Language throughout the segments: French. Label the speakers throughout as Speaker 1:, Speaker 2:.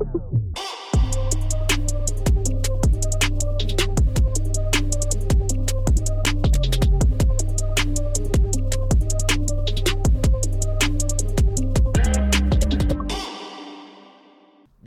Speaker 1: Wow.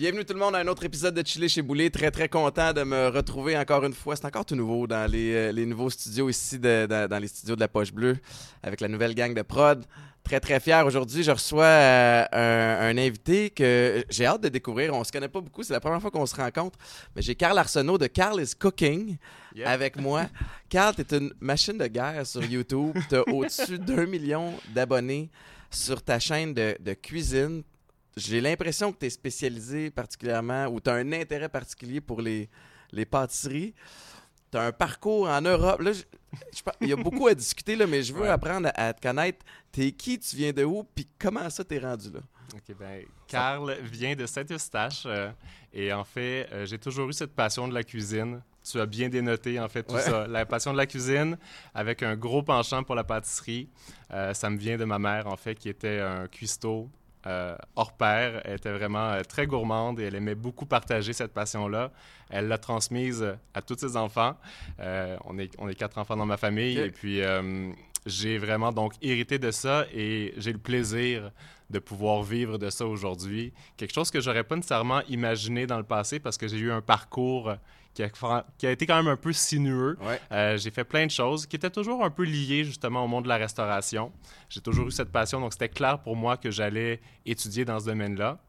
Speaker 1: Bienvenue tout le monde à un autre épisode de Chili chez Boulet. Très très content de me retrouver encore une fois. C'est encore tout nouveau dans les, euh, les nouveaux studios ici, de- dans- dans les studios de la Poche Bleue, avec la nouvelle gang de prod. Très très fier. Aujourd'hui, je reçois euh, un, un invité que j'ai hâte de découvrir. On se connaît pas beaucoup, c'est la première fois qu'on se rencontre. Mais j'ai Carl Arsenault de Carl is Cooking avec moi. Carl, t'es une machine de guerre sur YouTube. T'as au-dessus d'un million d'abonnés sur ta chaîne de, de cuisine. J'ai l'impression que tu es spécialisé particulièrement ou tu as un intérêt particulier pour les, les pâtisseries. Tu as un parcours en Europe. Là, je- je pense- il y a beaucoup à discuter, là, mais je veux
Speaker 2: Ouais.
Speaker 1: apprendre à, à te connaître. T'es qui, tu viens de où, puis comment ça t'es rendu là?
Speaker 2: Ok, ben, Carl vient de Saint-Eustache euh, et en fait, euh, j'ai toujours eu cette passion de la cuisine. Tu as bien dénoté en fait tout
Speaker 1: Ouais.
Speaker 2: ça. La passion de la cuisine avec un gros penchant pour la pâtisserie. Euh, ça me vient de ma mère en fait qui était un cuistot euh, hors pair. Elle était vraiment euh, très gourmande et elle aimait beaucoup partager cette passion-là. Elle l'a transmise à tous ses enfants. Euh, on, est, on est quatre enfants dans ma famille et puis euh, j'ai vraiment donc hérité de ça et j'ai le plaisir de pouvoir vivre de ça aujourd'hui. Quelque chose que j'aurais pas nécessairement imaginé dans le passé parce que j'ai eu un parcours qui a, fra- qui a été quand même un peu sinueux.
Speaker 1: Ouais.
Speaker 2: Euh, j'ai fait plein de choses qui étaient toujours un peu liées justement au monde de la restauration. J'ai toujours eu cette passion, donc c'était clair pour moi que j'allais étudier dans ce domaine-là.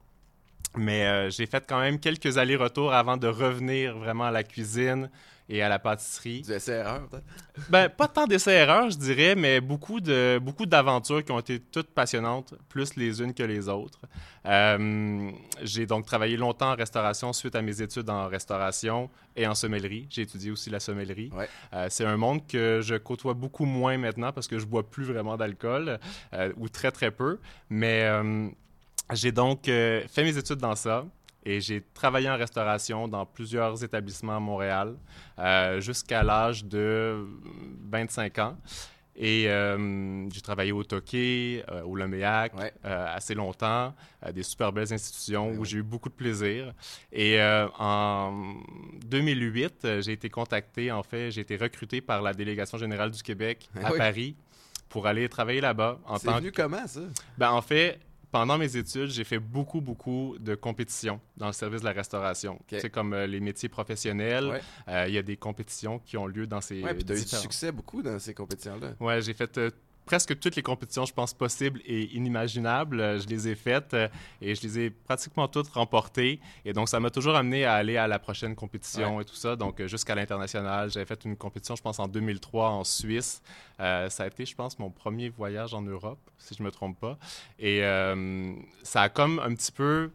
Speaker 2: Mais euh, j'ai fait quand même quelques allers-retours avant de revenir vraiment à la cuisine et à la pâtisserie.
Speaker 1: Du essai-erreur, peut-être?
Speaker 2: Ben, pas tant d'essais-erreurs, je dirais, mais beaucoup de beaucoup d'aventures qui ont été toutes passionnantes, plus les unes que les autres. Euh, j'ai donc travaillé longtemps en restauration suite à mes études en restauration et en sommellerie. J'ai étudié aussi la sommellerie.
Speaker 1: Ouais.
Speaker 2: Euh, c'est un monde que je côtoie beaucoup moins maintenant parce que je bois plus vraiment d'alcool, euh, ou très très peu. Mais j'ai donc euh, fait mes études dans ça. Et j'ai travaillé en restauration dans plusieurs établissements à Montréal euh, jusqu'à l'âge de 25 ans. Et euh, j'ai travaillé au Toqué, euh, au Loméac,
Speaker 1: Ouais.
Speaker 2: assez longtemps, à des super belles institutions
Speaker 1: Ouais,
Speaker 2: où
Speaker 1: ouais.
Speaker 2: j'ai eu beaucoup de plaisir. Et en 2008, euh, j'ai été contacté, en fait, j'ai été recruté par la délégation générale du Québec à
Speaker 1: Oui.
Speaker 2: Paris pour aller travailler là-bas
Speaker 1: C'est venu comment, ça?
Speaker 2: ben, en fait, pendant mes études, j'ai fait beaucoup, beaucoup de compétitions dans le service de la restauration. C'est comme euh, les métiers professionnels.
Speaker 1: Ouais.
Speaker 2: euh, Il y a des compétitions qui ont lieu dans ces.
Speaker 1: Ouais, puis tu as eu du succès beaucoup dans ces compétitions-là.
Speaker 2: Ouais, j'ai fait euh, presque toutes les compétitions, je pense, possibles et inimaginables. Euh, je les ai faites euh, et je les ai pratiquement toutes remportées. Et donc, ça m'a toujours amené à aller à la prochaine compétition et tout ça. Donc, euh, jusqu'à l'international, j'avais fait une compétition, je pense, en 2003 en Suisse. Euh, ça a été, je pense, mon premier voyage en Europe, si je me trompe pas. Et euh, ça a comme un petit peu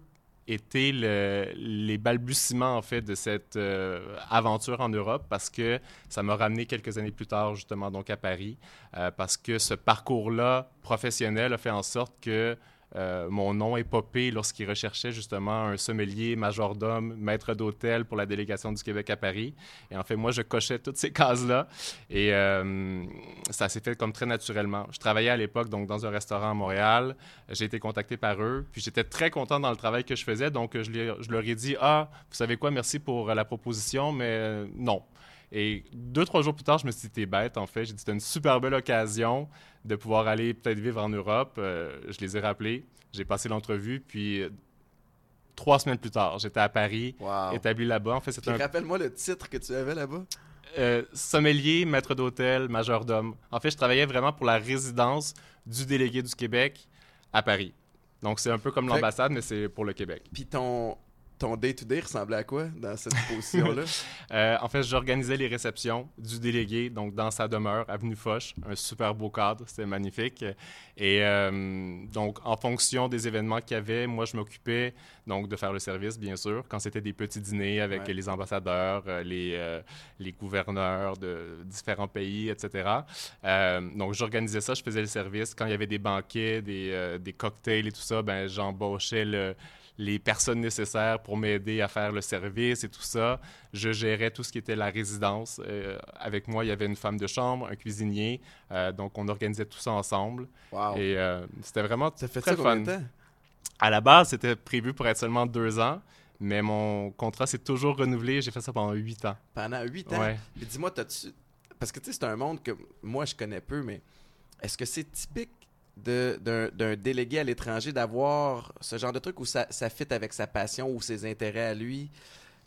Speaker 2: été le- les balbutiements en fait de cette euh, aventure en Europe parce que ça m'a ramené quelques années plus tard justement donc à Paris euh, parce que ce parcours-là professionnel a fait en sorte que euh, mon nom est popé lorsqu'il recherchait justement un sommelier, majordome, maître d'hôtel pour la délégation du Québec à Paris. Et en fait, moi, je cochais toutes ces cases-là. Et euh, ça s'est fait comme très naturellement. Je travaillais à l'époque donc dans un restaurant à Montréal. J'ai été contacté par eux. Puis j'étais très content dans le travail que je faisais. Donc je, leur ai dit Ah, vous savez quoi, merci pour euh, la proposition, mais non. Et deux, trois jours plus tard, je me suis dit, t'es bête, en fait. J'ai dit, c'était une super belle occasion de pouvoir aller peut-être vivre en Europe. Euh, je les ai rappelés. J'ai passé l'entrevue, puis euh, trois semaines plus tard, j'étais à Paris,
Speaker 1: Wow.
Speaker 2: établi là-bas. En fait, c'était un
Speaker 1: rappelle-moi le titre que tu avais là-bas.
Speaker 2: euh, sommelier, maître d'hôtel, majordome. En fait, je travaillais vraiment pour la résidence du délégué du Québec à Paris. Donc, c'est un peu comme l'ambassade, mais c'est pour le Québec.
Speaker 1: Puis ton ton day-to-day ressemblait à quoi dans cette position-là?
Speaker 2: Euh, en fait, j'organisais les réceptions du délégué, donc dans sa demeure, avenue Foch, un super beau cadre, c'était magnifique. Et euh, donc, en fonction des événements qu'il y avait, moi, je m'occupais donc de faire le service, bien sûr, quand c'était des petits dîners avec
Speaker 1: Ouais.
Speaker 2: les ambassadeurs, euh, les, euh, les gouverneurs de différents pays, etc. Donc, j'organisais ça, je faisais le service. Quand il y avait des banquets, des, des cocktails et tout ça, ben, j'embauchais le les personnes nécessaires pour m'aider à faire le service et tout ça. Je gérais tout ce qui était la résidence. Euh, avec moi, il y avait une femme de chambre, un cuisinier. Euh, donc, on organisait tout ça ensemble.
Speaker 1: Wow.
Speaker 2: Et euh, c'était vraiment
Speaker 1: ça fait
Speaker 2: très
Speaker 1: ça
Speaker 2: fun.
Speaker 1: temps?
Speaker 2: À la base, c'était prévu pour être seulement deux ans. Mais mon contrat s'est toujours renouvelé. J'ai fait ça pendant huit ans.
Speaker 1: Pendant huit ans?
Speaker 2: Ouais.
Speaker 1: Dis-moi, t'as-tu... Parce que, tu sais, c'est un monde que moi, je connais peu, mais est-ce que c'est typique d'un délégué à l'étranger d'avoir ce genre de truc où ça, ça fit avec sa passion ou ses intérêts à lui,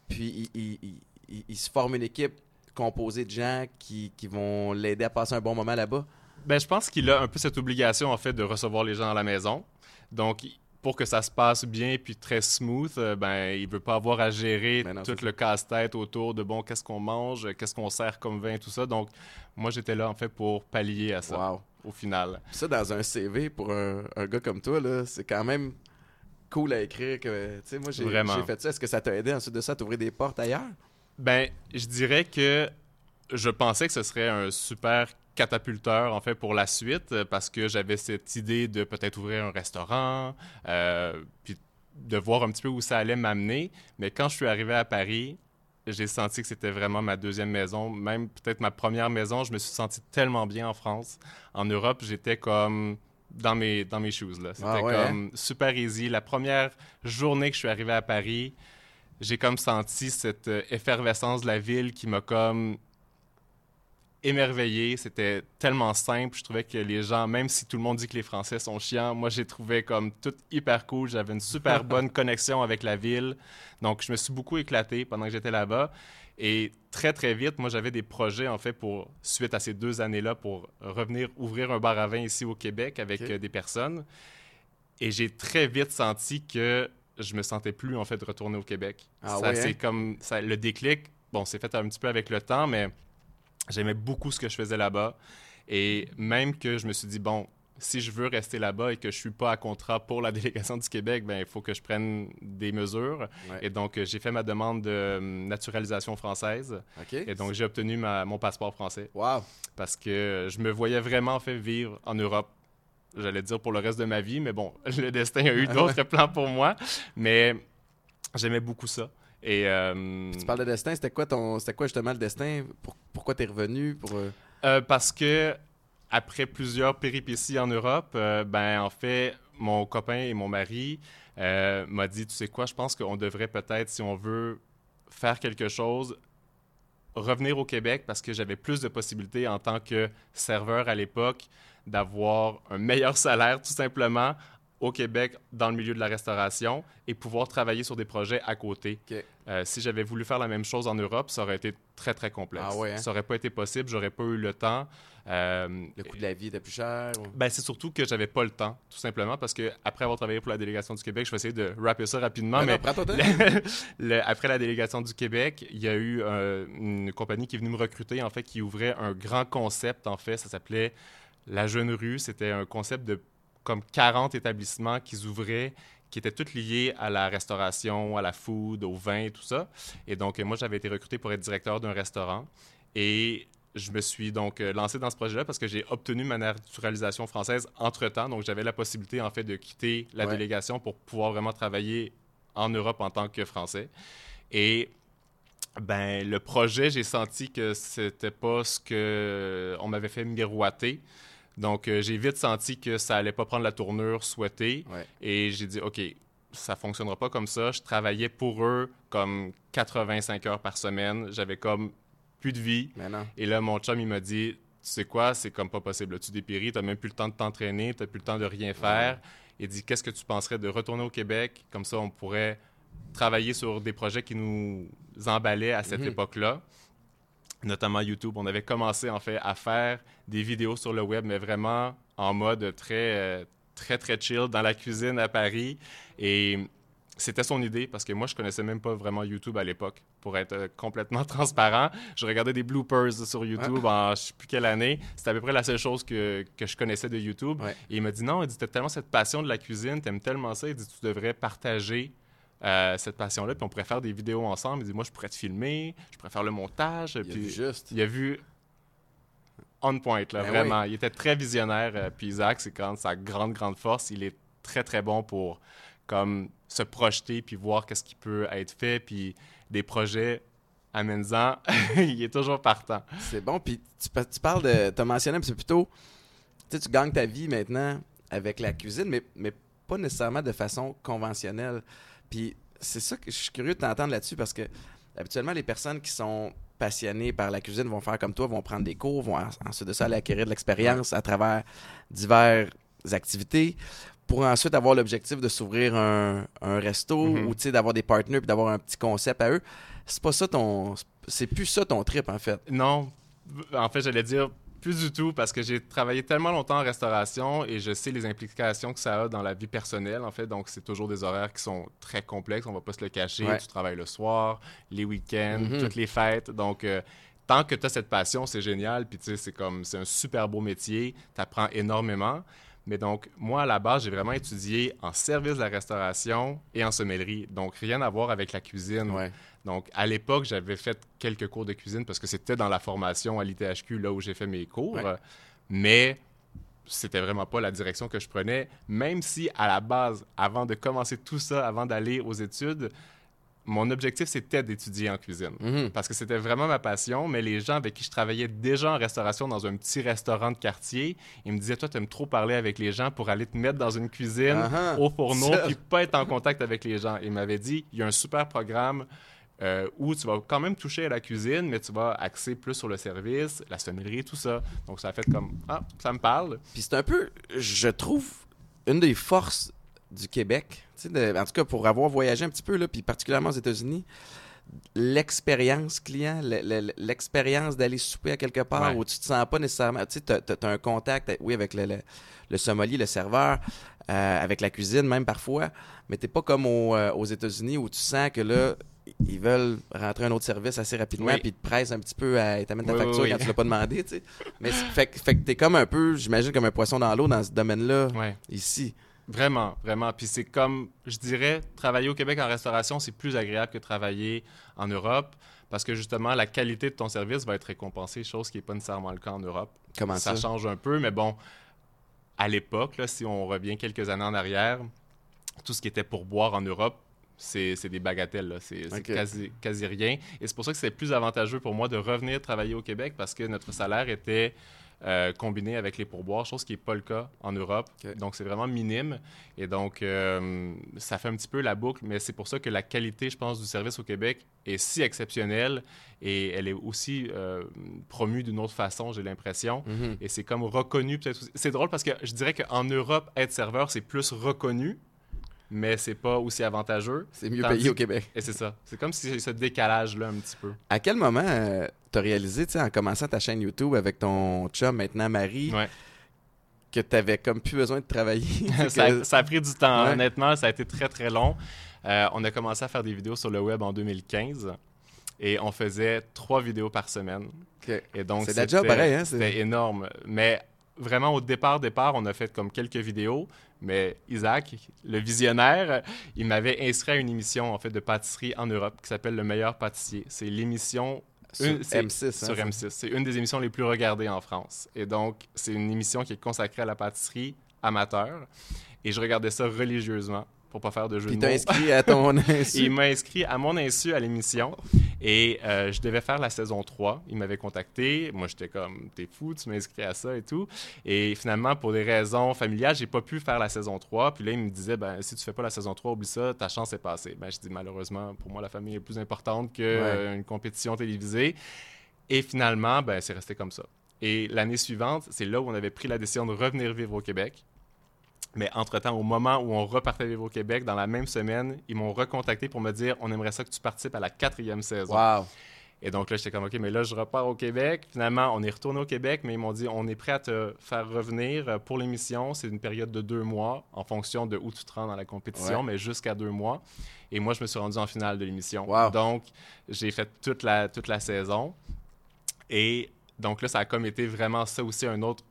Speaker 1: puis il, il- il- il- il se forme une équipe composée de gens qui, qui vont l'aider à passer un bon moment là-bas?
Speaker 2: Ben, je pense qu'il a un peu cette obligation, en fait, de recevoir les gens à la maison. Donc, pour que ça se passe bien puis très smooth, euh, ben, il veut pas avoir à gérer
Speaker 1: Ben non,
Speaker 2: tout le casse-tête autour de, bon, qu'est-ce qu'on mange, qu'est-ce qu'on sert comme vin, tout ça. Donc, moi, j'étais là, en fait, pour pallier à ça,
Speaker 1: Wow!
Speaker 2: Au final.
Speaker 1: Ça, dans un CV, pour un, un gars comme toi, c'est quand même cool à écrire. que moi, j'ai fait ça. Est-ce que ça t'a aidé ensuite de ça à t'ouvrir des portes ailleurs?
Speaker 2: Ben, je dirais que je pensais que ce serait un super catapulteur, en fait, pour la suite, parce que j'avais cette idée de peut-être ouvrir un restaurant, euh, puis de voir un petit peu où ça allait m'amener. Mais quand je suis arrivé à Paris, j'ai senti que c'était vraiment ma deuxième maison, même peut-être ma première maison. Je me suis senti tellement bien en France. En Europe, j'étais comme dans mes, dans mes shoes. là. C'était
Speaker 1: Ah ouais, hein?
Speaker 2: comme super easy. La première journée que je suis arrivé à Paris, j'ai comme senti cette euh, effervescence de la ville qui m'a comme émerveillé. C'était tellement simple. Je trouvais que les gens, même si tout le monde dit que les Français sont chiants, moi j'ai trouvé comme tout hyper cool. J'avais une super bonne connexion avec la ville. Donc je me suis beaucoup éclaté pendant que j'étais là-bas. Et très très vite, moi j'avais des projets en fait pour, suite à ces deux années-là, pour revenir ouvrir un bar à vin ici au Québec avec euh, des personnes. Et j'ai très vite senti que je me sentais plus en fait de retourner au Québec.
Speaker 1: Ah
Speaker 2: ça,
Speaker 1: ouais,
Speaker 2: c'est
Speaker 1: hein?
Speaker 2: comme ça, le déclic. Bon, c'est fait un petit peu avec le temps, mais j'aimais beaucoup ce que je faisais là-bas. Et même que je me suis dit, bon, si je veux rester là-bas et que je suis pas à contrat pour la délégation du Québec, ben il faut que je prenne des mesures.
Speaker 1: Ouais.
Speaker 2: Et donc, euh, j'ai fait ma demande de euh, naturalisation française. Et donc, j'ai obtenu ma- mon passeport français
Speaker 1: Wow!
Speaker 2: parce que je me voyais vraiment en fait vivre en Europe. J'allais dire pour le reste de ma vie, mais bon, le destin a eu d'autres plans pour moi. Mais j'aimais beaucoup ça. Et euh,
Speaker 1: Tu parles de destin, c'était quoi ton c'était quoi justement le destin? Pour- pourquoi t'es revenu pour euh,
Speaker 2: euh, parce que après plusieurs péripéties en Europe, ben en fait, mon copain et mon mari m'a dit, tu sais quoi, je pense qu'on devrait peut-être, si on veut faire quelque chose, revenir au Québec parce que j'avais plus de possibilités en tant que serveur à l'époque d'avoir un meilleur salaire tout simplement au Québec dans le milieu de la restauration et pouvoir travailler sur des projets à côté. Euh, si j'avais voulu faire la même chose en Europe, ça aurait été très, très complexe.
Speaker 1: Ah ouais, hein?
Speaker 2: Ça aurait pas été possible, j'aurais pas eu le temps. Euh,
Speaker 1: le coût de la vie était plus cher ou-
Speaker 2: ben, c'est surtout que j'avais pas le temps, tout simplement, parce que après avoir travaillé pour la délégation du Québec, je vais essayer de rapper ça rapidement, mais le- le- après la délégation du Québec, il y a eu euh, une compagnie qui est venue me recruter, en fait, qui ouvrait un grand concept, en fait, ça s'appelait La Jeune Rue. C'était un concept de comme 40 établissements qui ouvraient, qui étaient tous liés à la restauration, à la food, au vin et tout ça. Et donc, moi, j'avais été recruté pour être directeur d'un restaurant. Et je me suis donc euh, lancé dans ce projet-là parce que j'ai obtenu ma naturalisation française entre-temps. Donc, j'avais la possibilité, en fait, de quitter la
Speaker 1: Ouais.
Speaker 2: délégation pour pouvoir vraiment travailler en Europe en tant que Français. Et ben, le projet, j'ai senti que c'était pas ce que on m'avait fait miroiter. Donc, euh, j'ai vite senti que ça allait pas prendre la tournure souhaitée.
Speaker 1: Ouais.
Speaker 2: Et j'ai dit, OK, ça fonctionnera pas comme ça. Je travaillais pour eux comme 85 heures par semaine. J'avais comme plus de vie. Et là, mon chum, il m'a dit, tu sais quoi, c'est comme pas possible. là. Tu dépéris, tu n'as même plus le temps de t'entraîner, tu n'as plus le temps de rien faire. Il dit, qu'est-ce que tu penserais de retourner au Québec? Comme ça, on pourrait travailler sur des projets qui nous emballaient à cette
Speaker 1: Mhm.
Speaker 2: époque-là, notamment YouTube. On avait commencé, en fait, à faire des vidéos sur le web, mais vraiment en mode très, euh, très, très chill dans la cuisine à Paris. Et c'était son idée parce que moi, je connaissais même pas vraiment YouTube à l'époque, pour être euh, complètement transparent. Je regardais des bloopers sur YouTube en je sais plus quelle année. C'était à peu près la seule chose que, que je connaissais de YouTube.
Speaker 1: Ouais.
Speaker 2: Et il m'a dit non, il dit, t'as tellement cette passion de la cuisine, t'aimes tellement ça, il dit, tu devrais partager euh, cette passion-là, puis on pourrait faire des vidéos ensemble. Il dit, moi, je pourrais te filmer, je pourrais faire le montage.
Speaker 1: Il a vu juste.
Speaker 2: il a vu on point, là,
Speaker 1: Ben
Speaker 2: vraiment. Il était très visionnaire. euh, puis Isaac, c'est quand sa grande, grande force. Il est très, très bon pour comme se projeter puis voir qu'est-ce qui peut être fait. Puis des projets, amène-en, il est toujours partant.
Speaker 1: C'est bon. Puis tu, pa- tu parles de. Tu as mentionné, mais c'est plutôt. Tu sais, tu gagnes ta vie maintenant avec la cuisine, mais, mais pas nécessairement de façon conventionnelle. Puis c'est ça que je suis curieux de t'entendre là-dessus parce que habituellement, les personnes qui sont passionnées par la cuisine vont faire comme toi, vont prendre des cours, vont ensuite de ça aller acquérir de l'expérience à travers diverses activités pour ensuite avoir l'objectif de s'ouvrir un, resto mm-hmm. ou d'avoir des partenaires puis d'avoir un petit concept à eux. C'est pas ça ton. C'est plus ça ton trip en fait.
Speaker 2: Non. En fait, j'allais dire plus du tout, parce que j'ai travaillé tellement longtemps en restauration et je sais les implications que ça a dans la vie personnelle, en fait. Donc, c'est toujours des horaires qui sont très complexes, on va pas se le cacher. Tu travailles le soir, les week-ends, mm-hmm. toutes les fêtes. Donc, euh, tant que tu as cette passion, c'est génial. Puis, tu sais, c'est comme, c'est un super beau métier, tu apprends énormément. Mais donc, moi, à la base, j'ai vraiment étudié en service de la restauration et en sommellerie. Donc, rien à voir avec la cuisine. Donc, à l'époque, j'avais fait quelques cours de cuisine parce que c'était dans la formation à l'ITHQ, là où j'ai fait mes cours. Mais c'était vraiment pas la direction que je prenais, même si à la base, avant de commencer tout ça, avant d'aller aux études, mon objectif, c'était d'étudier en cuisine. Mhm. Parce que c'était vraiment ma passion, mais les gens avec qui je travaillais déjà en restauration dans un petit restaurant de quartier, ils me disaient Toi, tu aimes trop parler avec les gens pour aller te mettre dans une cuisine uh-huh. au fourneau, puis pas être en contact avec les gens. Ils m'avaient dit Il y a un super programme euh, où tu vas quand même toucher à la cuisine, mais tu vas axer plus sur le service, la sommellerie, tout ça. Donc, ça a fait comme Ah, ça me parle.
Speaker 1: Puis c'est un peu, je trouve, une des forces du Québec, en tout cas pour avoir voyagé un petit peu, là, puis particulièrement aux États-Unis, l'expérience client, l'expérience d'aller souper à quelque part où tu te sens pas nécessairement. Tu sais, as, un contact, oui, avec le, le, sommelier, le serveur, euh, avec la cuisine même parfois, mais t'es pas comme euh, aux États-Unis où tu sens que là, ils veulent rentrer un autre service assez rapidement, puis ils te pressent un petit peu à t'amènent ta facture quand tu l'as pas demandé, tu sais. Mais fait, fait que t'es comme un peu, j'imagine, comme un poisson dans l'eau dans ce domaine-là, ici.
Speaker 2: Vraiment, vraiment. Puis c'est comme, je dirais, travailler au Québec en restauration, c'est plus agréable que travailler en Europe parce que justement, la qualité de ton service va être récompensée, chose qui n'est pas nécessairement le cas en Europe.
Speaker 1: Comment ça?
Speaker 2: Ça? change un peu, mais bon, à l'époque, si on revient quelques années en arrière, tout ce qui était pour boire en Europe, c'est des bagatelles, c'est quasi, quasi, rien. Et c'est pour ça que c'est plus avantageux pour moi de revenir travailler au Québec parce que notre salaire était euh, combiné avec les pourboires, chose qui n'est pas le cas en Europe. Donc, c'est vraiment minime. Et donc, euh, ça fait un petit peu la boucle, mais c'est pour ça que la qualité, je pense, du service au Québec est si exceptionnelle et elle est aussi euh, promue d'une autre façon, j'ai l'impression. Mhm. Et c'est comme reconnu peut-être C'est drôle parce que je dirais qu'en Europe, être serveur, c'est plus reconnu mais c'est pas aussi avantageux.
Speaker 1: C'est mieux payé au Québec.
Speaker 2: Et c'est ça. C'est comme si ce décalage-là un petit peu.
Speaker 1: À quel moment euh, tu as réalisé, en commençant ta chaîne YouTube avec ton chum, maintenant Marie, que tu avais comme plus besoin de travailler?
Speaker 2: ça, a, pris du temps, honnêtement. Ça a été très, très long. Euh, on a commencé à faire des vidéos sur le web en 2015 et on faisait trois vidéos par semaine.
Speaker 1: Et donc, c'est déjà pareil, hein?
Speaker 2: C'était énorme. Mais vraiment, au départ, départ, on a fait comme quelques vidéos, mais Isaac, le visionnaire, il m'avait inscrit à une émission en fait de pâtisserie en Europe qui s'appelle Le meilleur pâtissier. C'est l'émission
Speaker 1: sur M6. Hein,
Speaker 2: sur M6. C'est une des émissions les plus regardées en France. Et donc, c'est une émission qui est consacrée à la pâtisserie amateur. Et je regardais ça religieusement pour pas faire de jeu de mots.
Speaker 1: Inscrit à ton insu.
Speaker 2: il m'a inscrit à mon insu à l'émission. Et euh, je devais faire la saison 3. Il m'avait contacté. Moi, j'étais comme, t'es fou, tu m'as inscrit à ça et tout. Et finalement, pour des raisons familiales, j'ai pas pu faire la saison 3. Puis là, il me disait, ben, si tu fais pas la saison 3, oublie ça, ta chance est passée. Ben, je dis, malheureusement, pour moi, la famille est plus importante qu'une euh, compétition télévisée. Et finalement, ben, c'est resté comme ça. Et l'année suivante, c'est là où on avait pris la décision de revenir vivre au Québec. Mais entre-temps, au moment où on repartait vivre au Québec, dans la même semaine, ils m'ont recontacté pour me dire on aimerait ça que tu participes à la quatrième saison.
Speaker 1: Wow.
Speaker 2: Et donc là, j'étais comme, OK, mais là, je repars au Québec. Finalement, on est retourné au Québec, mais ils m'ont dit, on est prêt à te faire revenir pour l'émission. C'est une période de deux mois, en fonction de où tu te rends dans la compétition, mais jusqu'à deux mois. Et moi, je me suis rendu en finale de l'émission.
Speaker 1: Wow.
Speaker 2: Donc, j'ai fait toute la, toute la saison. Et donc là, ça a comme été vraiment ça aussi, un autre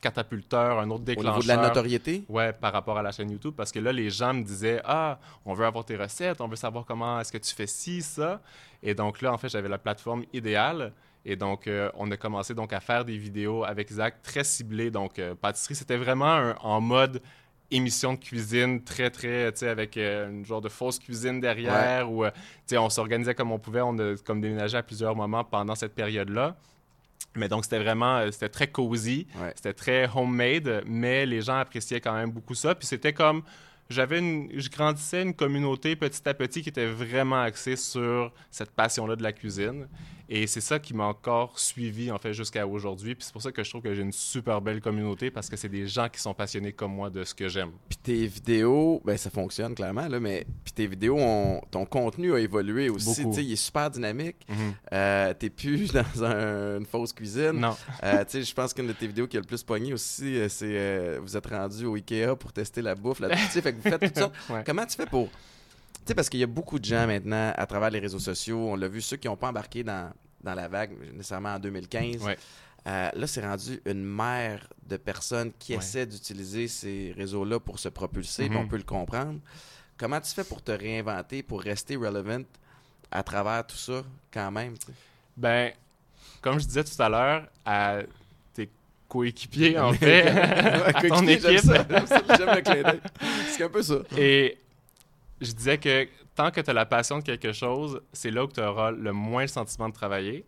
Speaker 2: catapulteur, un autre déclencheur. Au
Speaker 1: niveau de la notoriété?
Speaker 2: Ouais, par rapport à la chaîne YouTube. Parce que là, les gens me disaient Ah, on veut avoir tes recettes, on veut savoir comment est-ce que tu fais ci, ça. Et donc là, en fait, j'avais la plateforme idéale. Et donc, euh, on a commencé donc à faire des vidéos avec Zach très ciblées. Donc, euh, pâtisserie, c'était vraiment en mode émission de cuisine très, très, tu sais, avec euh, une genre de fausse cuisine derrière. Où, tu sais, on s'organisait comme on pouvait. On a comme déménagé à plusieurs moments pendant cette période-là. Mais donc, c'était vraiment, euh, c'était très cosy, c'était très homemade, mais les gens appréciaient quand même beaucoup ça. Puis c'était comme j'avais une, je grandissais une communauté petit à petit qui était vraiment axée sur cette passion-là de la cuisine. Et c'est ça qui m'a encore suivi, en fait, jusqu'à aujourd'hui. Puis c'est pour ça que je trouve que j'ai une super belle communauté parce que c'est des gens qui sont passionnés comme moi de ce que j'aime.
Speaker 1: Puis tes vidéos, ben ça fonctionne clairement, là, mais puis tes vidéos, ont, ton contenu a évolué aussi. Tu sais, il est super dynamique.
Speaker 2: Mhm.
Speaker 1: Euh, T'es plus dans un- une fausse cuisine.
Speaker 2: Non.
Speaker 1: Euh, tu sais, je pense qu'une de tes vidéos qui a le plus pogné aussi, euh, c'est euh, vous êtes rendu au Ikea pour tester la bouffe sais, fait que vous faites tout ça.
Speaker 2: Ouais.
Speaker 1: Comment tu fais pour. Tu sais, parce qu'il y a beaucoup de gens maintenant à travers les réseaux sociaux. On l'a vu, ceux qui n'ont pas embarqué dans, dans la vague nécessairement en 2015.
Speaker 2: Ouais.
Speaker 1: Euh, là, c'est rendu une mer de personnes qui
Speaker 2: Ouais.
Speaker 1: essaient d'utiliser ces réseaux-là pour se propulser,
Speaker 2: Mhm.
Speaker 1: on peut le comprendre. Comment tu fais pour te réinventer, pour rester relevant à travers tout ça, quand même?
Speaker 2: Ben, comme je disais tout à l'heure, à tes coéquipiers, en fait, à ton
Speaker 1: Coéquipier, j'aime
Speaker 2: équipe.
Speaker 1: j'aime ça, j'aime le clin d'œil. C'est un peu ça.
Speaker 2: Et je disais que tant que tu as la passion de quelque chose, c'est là où tu auras le moins le sentiment de travailler.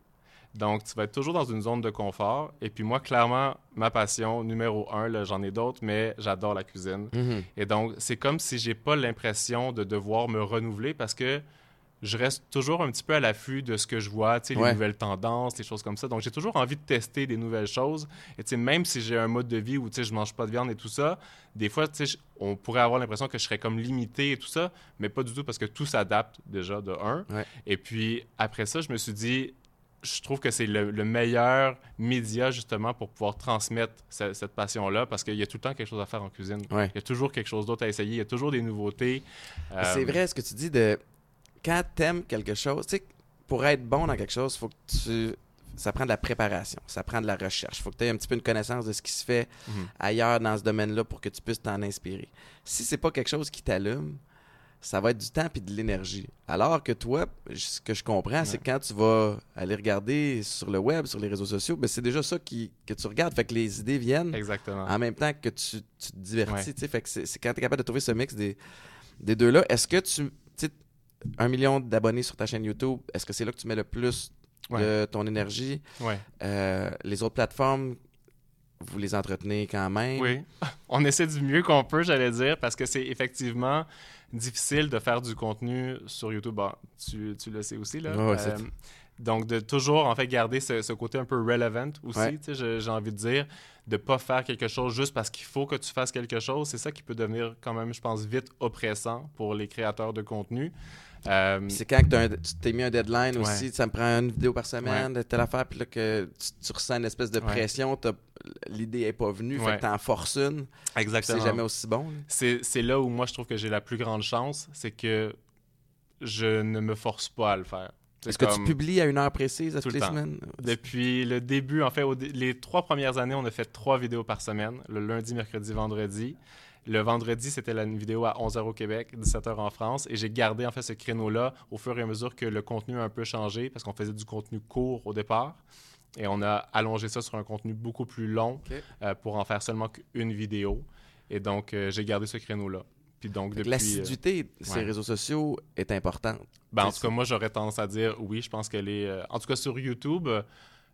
Speaker 2: Donc, tu vas être toujours dans une zone de confort. Et puis moi, clairement, ma passion numéro un, là, j'en ai d'autres, mais j'adore la cuisine.
Speaker 1: Mhm.
Speaker 2: Et donc, c'est comme si j'ai pas l'impression de devoir me renouveler parce que je reste toujours un petit peu à l'affût de ce que je vois, tu sais, les nouvelles tendances, les choses comme ça. Donc, j'ai toujours envie de tester des nouvelles choses. Et tu sais, même si j'ai un mode de vie où, tu sais, je mange pas de viande et tout ça, des fois, tu sais, je- on pourrait avoir l'impression que je serais comme limité et tout ça, mais pas du tout parce que tout s'adapte déjà de un.
Speaker 1: Ouais.
Speaker 2: Et puis, après ça, je me suis dit, je trouve que c'est le, le meilleur média justement pour pouvoir transmettre ce- cette passion-là parce qu'il y a tout le temps quelque chose à faire en cuisine.
Speaker 1: Ouais.
Speaker 2: Il y a toujours quelque chose d'autre à essayer, il y a toujours des nouveautés.
Speaker 1: C'est
Speaker 2: Euh,
Speaker 1: vrai ce que tu dis de quand t'aimes quelque chose, tu sais, pour être bon dans quelque chose, faut que tu ça prend de la préparation, ça prend de la recherche. faut que tu aies un petit peu une connaissance de ce qui se fait
Speaker 2: Mhm.
Speaker 1: ailleurs dans ce domaine-là pour que tu puisses t'en inspirer. Si c'est pas quelque chose qui t'allume, ça va être du temps puis de l'énergie. Alors que toi, ce que je comprends, c'est que quand tu vas aller regarder sur le web, sur les réseaux sociaux, ben c'est déjà ça qui, que tu regardes. Fait que les idées viennent
Speaker 2: Exactement.
Speaker 1: en même temps que tu, tu te divertis.
Speaker 2: Ouais.
Speaker 1: Fait que c'est c'est quand tu es capable de trouver ce mix des, des deux-là. Est-ce que tu. Un million d'abonnés sur ta chaîne YouTube, est-ce que c'est là que tu mets le plus de ton énergie?
Speaker 2: Ouais.
Speaker 1: Euh, les autres plateformes, vous les entretenez quand même?
Speaker 2: Oui. On essaie du mieux qu'on peut, j'allais dire, parce que c'est effectivement difficile de faire du contenu sur YouTube. Bon, tu, tu le sais aussi, là.
Speaker 1: C'est-
Speaker 2: donc, de toujours, en fait, garder ce, ce côté un peu relevant aussi,
Speaker 1: Ouais.
Speaker 2: tu sais, je- j'ai envie de dire, de pas faire quelque chose juste parce qu'il faut que tu fasses quelque chose. C'est ça qui peut devenir quand même, je pense, vite oppressant pour les créateurs de contenu. Euh,
Speaker 1: C'est quand que un- tu t'es mis un deadline
Speaker 2: Ouais.
Speaker 1: aussi, ça me prend une vidéo par semaine, de telle affaire, puis là que tu, tu ressens une espèce de
Speaker 2: Ouais.
Speaker 1: pression, l'idée est pas venue, fait
Speaker 2: Ouais.
Speaker 1: que t'en forces une,
Speaker 2: exactement.
Speaker 1: c'est jamais aussi bon.
Speaker 2: C'est là où moi je trouve que j'ai la plus grande chance, c'est que je ne me force pas à le faire.
Speaker 1: Est-ce que tu publies à une heure précise à
Speaker 2: Tout
Speaker 1: toutes
Speaker 2: le
Speaker 1: les
Speaker 2: temps.
Speaker 1: semaines?
Speaker 2: Depuis le début, en fait, les trois premières années, on a fait trois vidéos par semaine, le lundi, mercredi, vendredi. Le vendredi, c'était la vidéo à 11h au Québec, 17h en France. Et j'ai gardé en fait ce créneau-là au fur et à mesure que le contenu a un peu changé parce qu'on faisait du contenu court au départ. Et on a allongé ça sur un contenu beaucoup plus long euh, pour en faire seulement qu'une vidéo. Et donc, euh, j'ai gardé ce créneau-là. Puis donc, euh,
Speaker 1: L'assiduité de ces
Speaker 2: ouais.
Speaker 1: réseaux sociaux est importante.
Speaker 2: ben, en tout cas, moi, j'aurais tendance à dire oui, je pense qu'elle est. euh, en tout cas, sur YouTube, euh,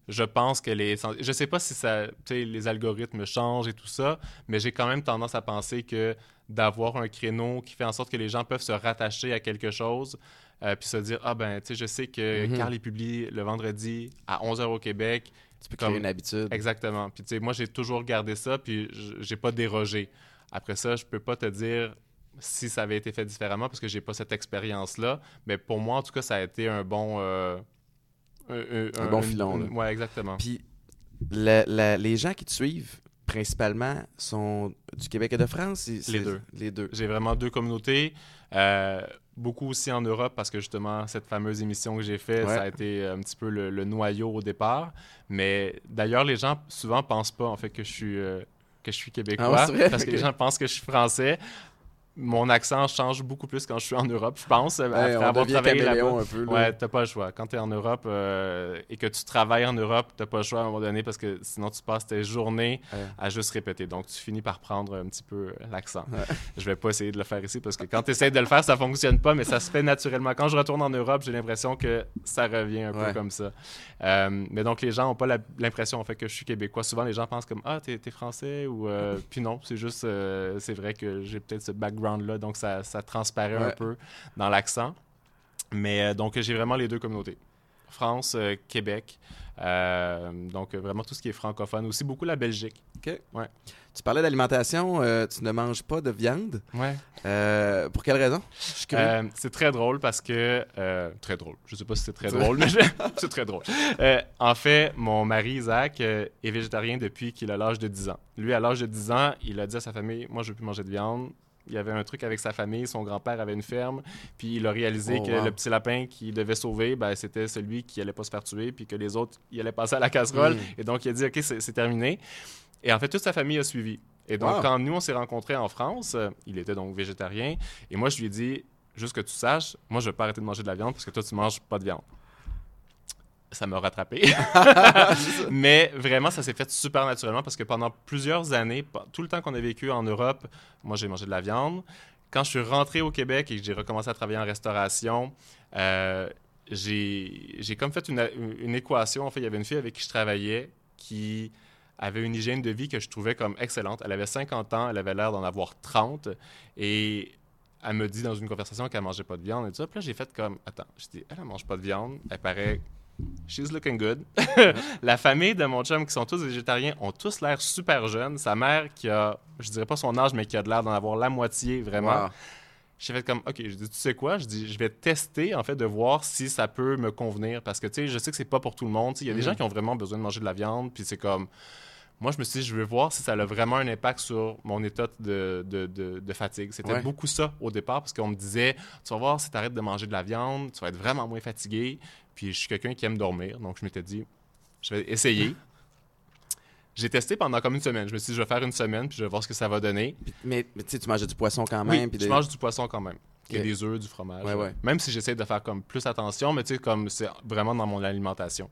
Speaker 2: je pense est. essen- Je sais pas si ça, les algorithmes changent et tout ça, mais j'ai quand même tendance à penser que d'avoir un créneau qui fait en sorte que les gens peuvent se rattacher à quelque chose, euh, puis se dire ah ben, tu sais, je sais que
Speaker 1: Mhm.
Speaker 2: Carl est publié le vendredi à 11h au Québec.
Speaker 1: Tu peux créer
Speaker 2: Comme-
Speaker 1: une habitude.
Speaker 2: Exactement. Puis tu sais, moi, j'ai toujours gardé ça, puis j'ai pas dérogé. Après ça, je peux pas te dire si ça avait été fait différemment parce que j'ai pas cette expérience-là. Mais pour moi, en tout cas, ça a été un bon... euh,
Speaker 1: Un bon filon, là.
Speaker 2: Ouais, exactement.
Speaker 1: Puis la- la- les gens qui te suivent, principalement, sont du Québec et de France? C'est-
Speaker 2: deux.
Speaker 1: Les deux.
Speaker 2: J'ai vraiment deux communautés. euh, beaucoup aussi en Europe parce que justement, cette fameuse émission que j'ai faite,
Speaker 1: Ouais.
Speaker 2: ça a été un petit peu le, le noyau au départ. Mais d'ailleurs, les gens souvent pensent pas en fait que je suis, euh, que je suis québécois
Speaker 1: Ah vrai?
Speaker 2: parce que les gens pensent que je suis français. Mon accent change beaucoup plus quand je suis en Europe, je pense, après
Speaker 1: on
Speaker 2: avoir travaillé là-bas.
Speaker 1: un peu. là.
Speaker 2: Ouais, t'as pas le choix. Quand t'es en Europe euh, et que tu travailles en Europe, t'as pas le choix à un moment donné parce que sinon tu passes tes journées à juste répéter. Donc tu finis par prendre un petit peu l'accent.
Speaker 1: Ouais.
Speaker 2: Je vais pas essayer de le faire ici parce que quand tu essaies de le faire, ça fonctionne pas, mais ça se fait naturellement. Quand je retourne en Europe, j'ai l'impression que ça revient un
Speaker 1: Ouais.
Speaker 2: peu comme ça. Euh, mais donc les gens ont pas l'impression en fait que je suis québécois. Souvent les gens pensent comme ah t'es es français ou euh, puis non, c'est juste c'est vrai que j'ai peut-être ce background background-là, donc ça, ça transparaît un
Speaker 1: Ouais.
Speaker 2: peu dans l'accent. Mais euh, donc, j'ai vraiment les deux communautés. France, euh, Québec. Euh, donc, euh, vraiment tout ce qui est francophone. Aussi beaucoup la Belgique.
Speaker 1: Tu parlais d'alimentation, euh, tu ne manges pas de viande.
Speaker 2: Ouais.
Speaker 1: Euh, pour quelle raison?
Speaker 2: C'est très drôle parce que. très drôle. Je sais pas si c'est très drôle, mais je- c'est très drôle. En fait, mon mari, Isaac, est végétarien depuis qu'il a l'âge de 10 ans. Lui, à l'âge de 10 ans, il a dit à sa famille Moi, je veux plus manger de viande. Il y avait un truc avec sa famille. Son grand-père avait une ferme. Puis il a réalisé
Speaker 1: Oh,
Speaker 2: que
Speaker 1: wow.
Speaker 2: le petit lapin qu'il devait sauver, ben, c'était celui qui allait pas se faire tuer. Puis que les autres, il allait passer à la casserole.
Speaker 1: Mm.
Speaker 2: Et donc, il a dit OK, c'est terminé. Et en fait, toute sa famille a suivi. Et donc,
Speaker 1: Wow.
Speaker 2: quand nous, on s'est rencontrés en France, euh, il était donc végétarien. Et moi, je lui ai dit, juste que tu saches, moi, je vais pas arrêter de manger de la viande parce que toi, tu manges pas de viande. Ça m'a rattrapé. Mais vraiment, ça s'est fait super naturellement parce que pendant plusieurs années, tout le temps qu'on a vécu en Europe, moi, j'ai mangé de la viande. Quand je suis rentré au Québec et que j'ai recommencé à travailler en restauration, euh, j'ai comme fait une, une équation. En fait, il y avait une fille avec qui je travaillais qui avait une hygiène de vie que je trouvais comme excellente. Elle avait 50 ans, elle avait l'air d'en avoir 30. Et elle me dit dans une conversation qu'elle mangeait pas de viande et tout ça. Puis là, j'ai fait comme, attends, je dis, elle, elle mange pas de viande. Elle paraît, she's looking good. La famille de mon chum, qui sont tous végétariens, ont tous l'air super jeunes. Sa mère, qui a, je dirais pas son âge, mais qui a de l'air d'en avoir la moitié, vraiment.
Speaker 1: Wow.
Speaker 2: J'ai fait comme, OK, je dis, tu sais quoi? Je dis, je vais tester, en fait, de voir si ça peut me convenir. Parce que, tu sais, je sais que c'est pas pour tout le monde. Il y a des
Speaker 1: Mhm.
Speaker 2: gens qui ont vraiment besoin de manger de la viande, puis c'est comme. Moi, je me suis dit, je veux voir si ça a vraiment un impact sur mon état de, de, de- de fatigue. C'était
Speaker 1: Ouais.
Speaker 2: beaucoup ça au départ, parce qu'on me disait, tu vas voir, si tu arrêtes de manger de la viande, tu vas être vraiment moins fatigué. Puis je suis quelqu'un qui aime dormir, donc je m'étais dit, je vais essayer. J'ai testé pendant comme une semaine. Je me suis dit, je vais faire une semaine, puis je vais voir ce que ça va donner.
Speaker 1: Puis- mais mais tu sais, tu manges du poisson quand
Speaker 2: Oui,
Speaker 1: même. puis
Speaker 2: je
Speaker 1: des-
Speaker 2: mange du poisson quand même. Il y a
Speaker 1: Ok.
Speaker 2: des œufs, du fromage.
Speaker 1: Ouais, ouais.
Speaker 2: Même si j'essaie de faire comme plus attention, mais tu sais, comme c'est vraiment dans mon alimentation.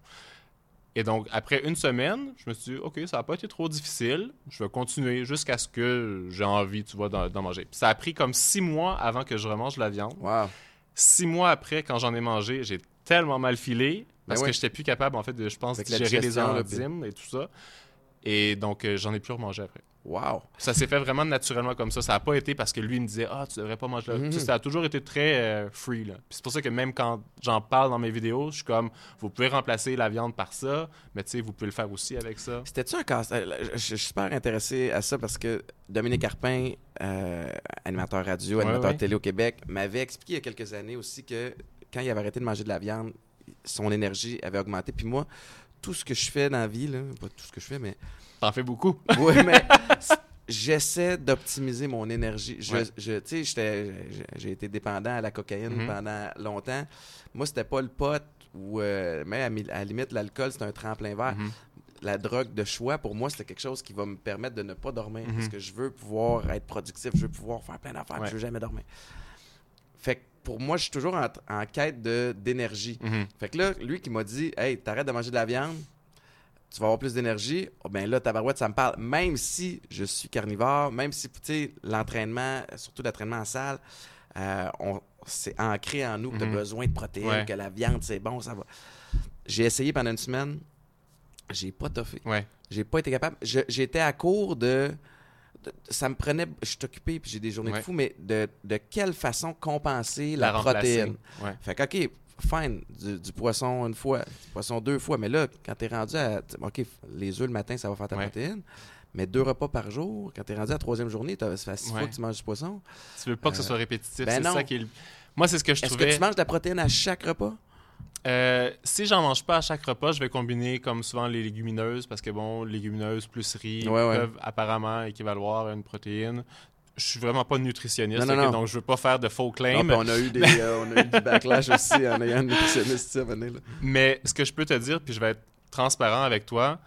Speaker 2: Et donc, après une semaine, je me suis dit, OK, ça n'a pas été trop difficile. Je vais continuer jusqu'à ce que j'ai envie, tu vois, d'en manger. Puis ça a pris comme six mois avant que je remange la viande.
Speaker 1: Wow.
Speaker 2: Six mois après, quand j'en ai mangé, j'ai tellement mal filé parce
Speaker 1: Ben
Speaker 2: que j'étais plus capable, en fait, de, je pense,
Speaker 1: la
Speaker 2: digérer les enzymes et tout ça. Et donc, euh, j'en ai plus remangé après.
Speaker 1: Wow.
Speaker 2: Ça s'est fait vraiment naturellement comme ça. Ça n'a pas été parce que lui me disait Ah, tu devrais pas manger là. Tu sais, Ça a toujours été très euh, free. Là. Puis c'est pour ça que même quand j'en parle dans mes vidéos, je suis comme Vous pouvez remplacer la viande par ça, mais tu sais, vous pouvez le faire aussi avec ça.
Speaker 1: C'était-tu un casse euh, Je suis super intéressé à ça parce que Dominique Carpin, euh, animateur radio,
Speaker 2: Ouais,
Speaker 1: animateur
Speaker 2: ouais.
Speaker 1: télé au Québec, m'avait expliqué il y a quelques années aussi que quand il avait arrêté de manger de la viande, son énergie avait augmenté. Puis moi, tout ce que je fais dans la vie, là, pas tout ce que je fais, mais
Speaker 2: T'en fais beaucoup.
Speaker 1: Oui, mais j'essaie d'optimiser mon énergie. Je,
Speaker 2: Ouais.
Speaker 1: je- tu sais, j'ai- été dépendant à la cocaïne
Speaker 2: Mhm.
Speaker 1: pendant longtemps. Moi, c'était pas le pot ou euh, mais à, la limite, l'alcool, c'est un tremplin vert.
Speaker 2: Mhm.
Speaker 1: La drogue de choix, pour moi, c'était quelque chose qui va me permettre de ne pas dormir.
Speaker 2: Mhm.
Speaker 1: Parce que je veux pouvoir être productif, je veux pouvoir faire plein d'affaires,
Speaker 2: Ouais.
Speaker 1: je veux jamais dormir. Fait que pour moi, je suis toujours en, en quête d'énergie.
Speaker 2: Mhm.
Speaker 1: Fait que là, lui qui m'a dit Hey, t'arrêtes de manger de la viande, tu vas avoir plus d'énergie. Oh, ben là, tabarouette, ça me parle. Même si je suis carnivore, même si, tu sais, l'entraînement, surtout l'entraînement en salle, euh, on- c'est ancré en nous que tu as
Speaker 2: Mhm.
Speaker 1: besoin de protéines,
Speaker 2: Ouais.
Speaker 1: que la viande, c'est bon, ça va. J'ai essayé pendant une semaine, j'ai pas toffé.
Speaker 2: Ouais.
Speaker 1: J'ai pas été capable. J'étais à court de- Ça me prenait. Je suis occupé, puis j'ai des journées de fou, mais de, de quelle façon compenser la, protéine?
Speaker 2: Ouais.
Speaker 1: Fait que, OK, fine, du, du poisson une fois, du poisson deux fois, mais là, quand t'es rendu à. OK, les œufs le matin, ça va faire ta
Speaker 2: Ouais.
Speaker 1: protéine, mais deux repas par jour, quand t'es rendu à la troisième journée, ça fait six fois que tu manges du poisson.
Speaker 2: Tu veux pas que ce
Speaker 1: Euh,
Speaker 2: soit répétitif.
Speaker 1: ben
Speaker 2: c'est
Speaker 1: non.
Speaker 2: ça qui est le- Moi, c'est ce que je
Speaker 1: Est-ce
Speaker 2: trouvais.
Speaker 1: que tu manges de la protéine à chaque repas?
Speaker 2: Euh, si j'en mange pas à chaque repas, je vais combiner comme souvent les légumineuses parce que bon, légumineuses plus riz
Speaker 1: Ouais, ouais.
Speaker 2: peuvent apparemment équivaloir à une protéine. Je suis vraiment pas nutritionniste,
Speaker 1: Non, non,
Speaker 2: ok,
Speaker 1: non.
Speaker 2: donc je veux pas faire de faux claims.
Speaker 1: on, a eu des, euh, on a eu du backlash aussi en ayant une nutritionniste venir, là.
Speaker 2: Mais ce que je peux te dire, puis je vais être transparent avec toi,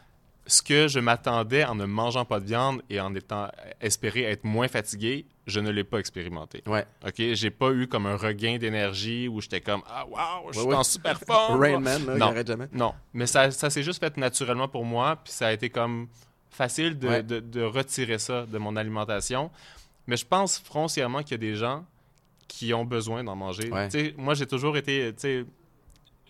Speaker 2: ce que je m'attendais en ne mangeant pas de viande et en étant espéré être moins fatigué, je ne l'ai pas expérimenté.
Speaker 1: Ouais.
Speaker 2: OK, j'ai pas eu comme un regain d'énergie où j'étais comme ah waouh, je suis
Speaker 1: Ouais, ouais.
Speaker 2: en super forme.
Speaker 1: Rain Man, là,
Speaker 2: Non.
Speaker 1: jamais.
Speaker 2: Non, mais ça, ça s'est juste fait naturellement pour moi, puis ça a été comme facile de,
Speaker 1: Ouais.
Speaker 2: de- de retirer ça de mon alimentation. Mais je pense foncièrement qu'il y a des gens qui ont besoin d'en manger. Moi, j'ai toujours été,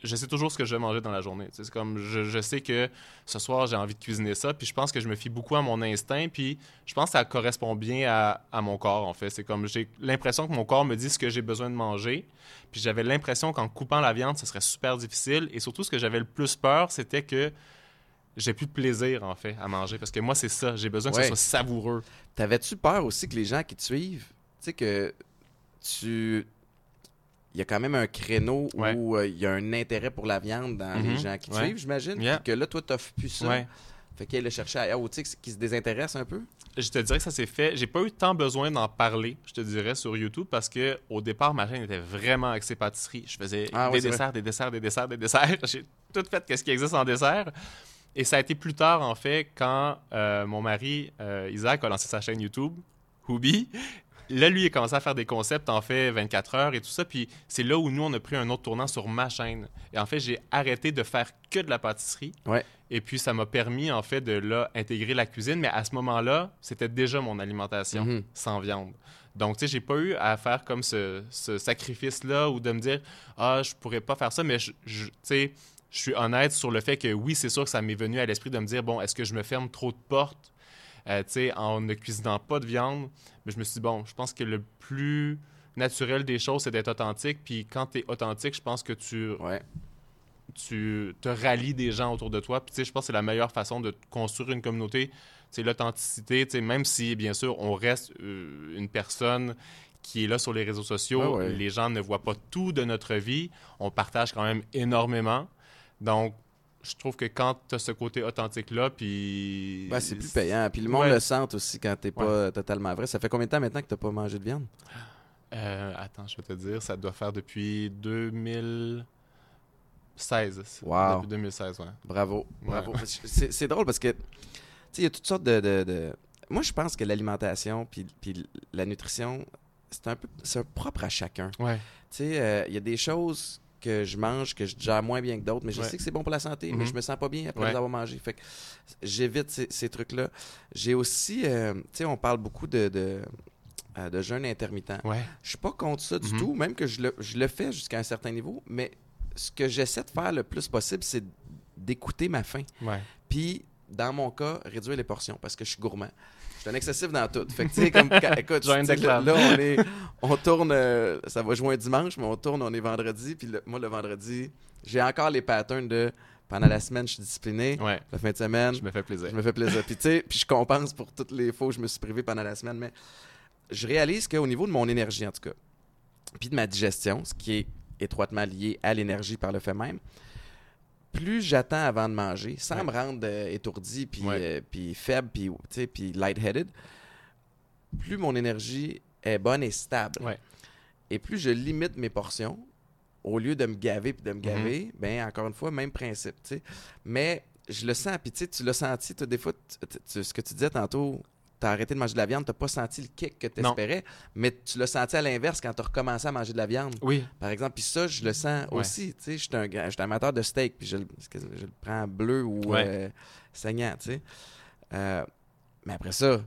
Speaker 2: je sais toujours ce que je vais manger dans la journée. C'est comme, je, je, sais que ce soir, j'ai envie de cuisiner ça, puis je pense que je me fie beaucoup à mon instinct, puis je pense que ça correspond bien à, à mon corps, en fait. C'est comme, j'ai l'impression que mon corps me dit ce que j'ai besoin de manger, puis j'avais l'impression qu'en coupant la viande, ce serait super difficile, et surtout, ce que j'avais le plus peur, c'était que j'ai plus de plaisir, en fait, à manger, parce que moi, c'est ça, j'ai besoin que
Speaker 1: Ouais.
Speaker 2: ce soit savoureux.
Speaker 1: T'avais-tu peur aussi que les gens qui te suivent, tu sais, que tu. Il y a quand même un créneau
Speaker 2: Ouais.
Speaker 1: où euh, il y a un intérêt pour la viande dans les
Speaker 2: Mhm.
Speaker 1: gens qui te
Speaker 2: Ouais.
Speaker 1: suivent, j'imagine.
Speaker 2: Yeah.
Speaker 1: Que là, toi, t'offres plus ça.
Speaker 2: Ouais.
Speaker 1: Fait chercher ailleurs, tu sais, qui se désintéresse un peu?
Speaker 2: Je te dirais que ça s'est fait. J'ai pas eu tant besoin d'en parler, je te dirais, sur YouTube, parce que au départ, ma chaîne était vraiment axée pâtisserie. Je faisais
Speaker 1: Ah,
Speaker 2: des desserts, des desserts, des desserts, des desserts. J'ai tout fait qu'est-ce qui existe en dessert. Et ça a été plus tard, en fait, quand euh, mon mari, euh, Isaac, a lancé sa chaîne YouTube, Hooby. Là, lui, il a commencé à faire des concepts, en fait, 24 heures et tout ça. Puis c'est là où nous, on a pris un autre tournant sur ma chaîne. Et en fait, j'ai arrêté de faire que de la pâtisserie.
Speaker 1: Ouais.
Speaker 2: Et puis, ça m'a permis, en fait, de là, intégrer la cuisine. Mais à ce moment-là, c'était déjà mon alimentation
Speaker 1: Mhm.
Speaker 2: sans viande. Donc, tu sais, j'ai pas eu à faire comme ce, ce sacrifice-là ou de me dire, ah, je pourrais pas faire ça. Mais, je, je- tu sais, je suis honnête sur le fait que oui, c'est sûr que ça m'est venu à l'esprit de me dire, bon, est-ce que je me ferme trop de portes, euh, tu sais, en ne cuisinant pas de viande? Mais je me suis dit, bon, je pense que le plus naturel des choses, c'est d'être authentique. Puis quand tu es authentique, je pense que tu
Speaker 1: Ouais.
Speaker 2: tu te rallies des gens autour de toi. Puis, tu sais, je pense que c'est la meilleure façon de construire une communauté. C'est l'authenticité. Même si, bien sûr, on reste euh, une personne qui est là sur les réseaux sociaux,
Speaker 1: ouais.
Speaker 2: les gens ne voient pas tout de notre vie. On partage quand même énormément. Donc, je trouve que quand tu as ce côté authentique-là, puis.
Speaker 1: Ben, c'est plus payant. Puis le monde
Speaker 2: Ouais.
Speaker 1: le sent aussi quand t'es pas totalement vrai. Ça fait combien de temps maintenant que t'as pas mangé de viande?
Speaker 2: Euh, attends, je vais te dire, ça doit faire depuis 2016.
Speaker 1: Wow.
Speaker 2: Depuis 2016, ouais.
Speaker 1: Bravo,
Speaker 2: Ouais.
Speaker 1: bravo. C'est c'est drôle parce que, tu sais, il y a toutes sortes de, de- de- Moi, je pense que l'alimentation puis, puis la nutrition, c'est un peu c'est propre à chacun.
Speaker 2: Ouais.
Speaker 1: Tu sais, euh, il y a des choses que je mange que je gère moins bien que d'autres, mais je
Speaker 2: Ouais.
Speaker 1: sais que c'est bon pour la santé, mais
Speaker 2: Mhm.
Speaker 1: je me sens pas bien après
Speaker 2: Ouais.
Speaker 1: les avoir mangés. Fait que j'évite ces, ces trucs-là. J'ai aussi, euh, tu sais, on parle beaucoup de, de, euh, de jeûne intermittent.
Speaker 2: Ouais.
Speaker 1: Je suis pas contre ça du
Speaker 2: Mhm.
Speaker 1: tout, même que je le, je le fais jusqu'à un certain niveau, mais ce que j'essaie de faire le plus possible, c'est d'écouter ma faim. Puis, dans mon cas, réduire les portions parce que je suis gourmand. Suis un excessif dans tout. Fait que, tu sais, comme, quand- écoute, là, on, est, on tourne, euh, ça va jouer un dimanche, mais on tourne, on est vendredi. Puis le- moi, le vendredi, j'ai encore les patterns de pendant la semaine, je suis discipliné.
Speaker 2: Ouais.
Speaker 1: La fin de semaine,
Speaker 2: Je me fais plaisir.
Speaker 1: je me fais plaisir. Puis, tu sais, puis je compense pour toutes les fois où je me suis privé pendant la semaine. Mais je réalise qu'au niveau de mon énergie, en tout cas, puis de ma digestion, ce qui est étroitement lié à l'énergie par le fait même, plus j'attends avant de manger, sans
Speaker 2: Ouais.
Speaker 1: me rendre euh, étourdi, puis,
Speaker 2: Ouais.
Speaker 1: euh, puis faible, puis, lightheaded, plus mon énergie est bonne et stable.
Speaker 2: Ouais.
Speaker 1: Et plus je limite mes portions, au lieu de me gaver puis de me gaver, ben encore une fois, même principe. Mais je le sens, puis tu senti, toi, des fois, ce que tu disais tantôt, t'as arrêté de manger de la viande, t'as pas senti le kick que tu espérais, mais tu l'as senti à l'inverse quand tu as recommencé à manger de la viande,
Speaker 2: Oui.
Speaker 1: par exemple. Puis ça, je le sens
Speaker 2: Ouais.
Speaker 1: aussi, tu je suis un, amateur de steak, puis je, le- je le prends bleu ou
Speaker 2: Ouais.
Speaker 1: euh, saignant, tu. Euh, mais après ça,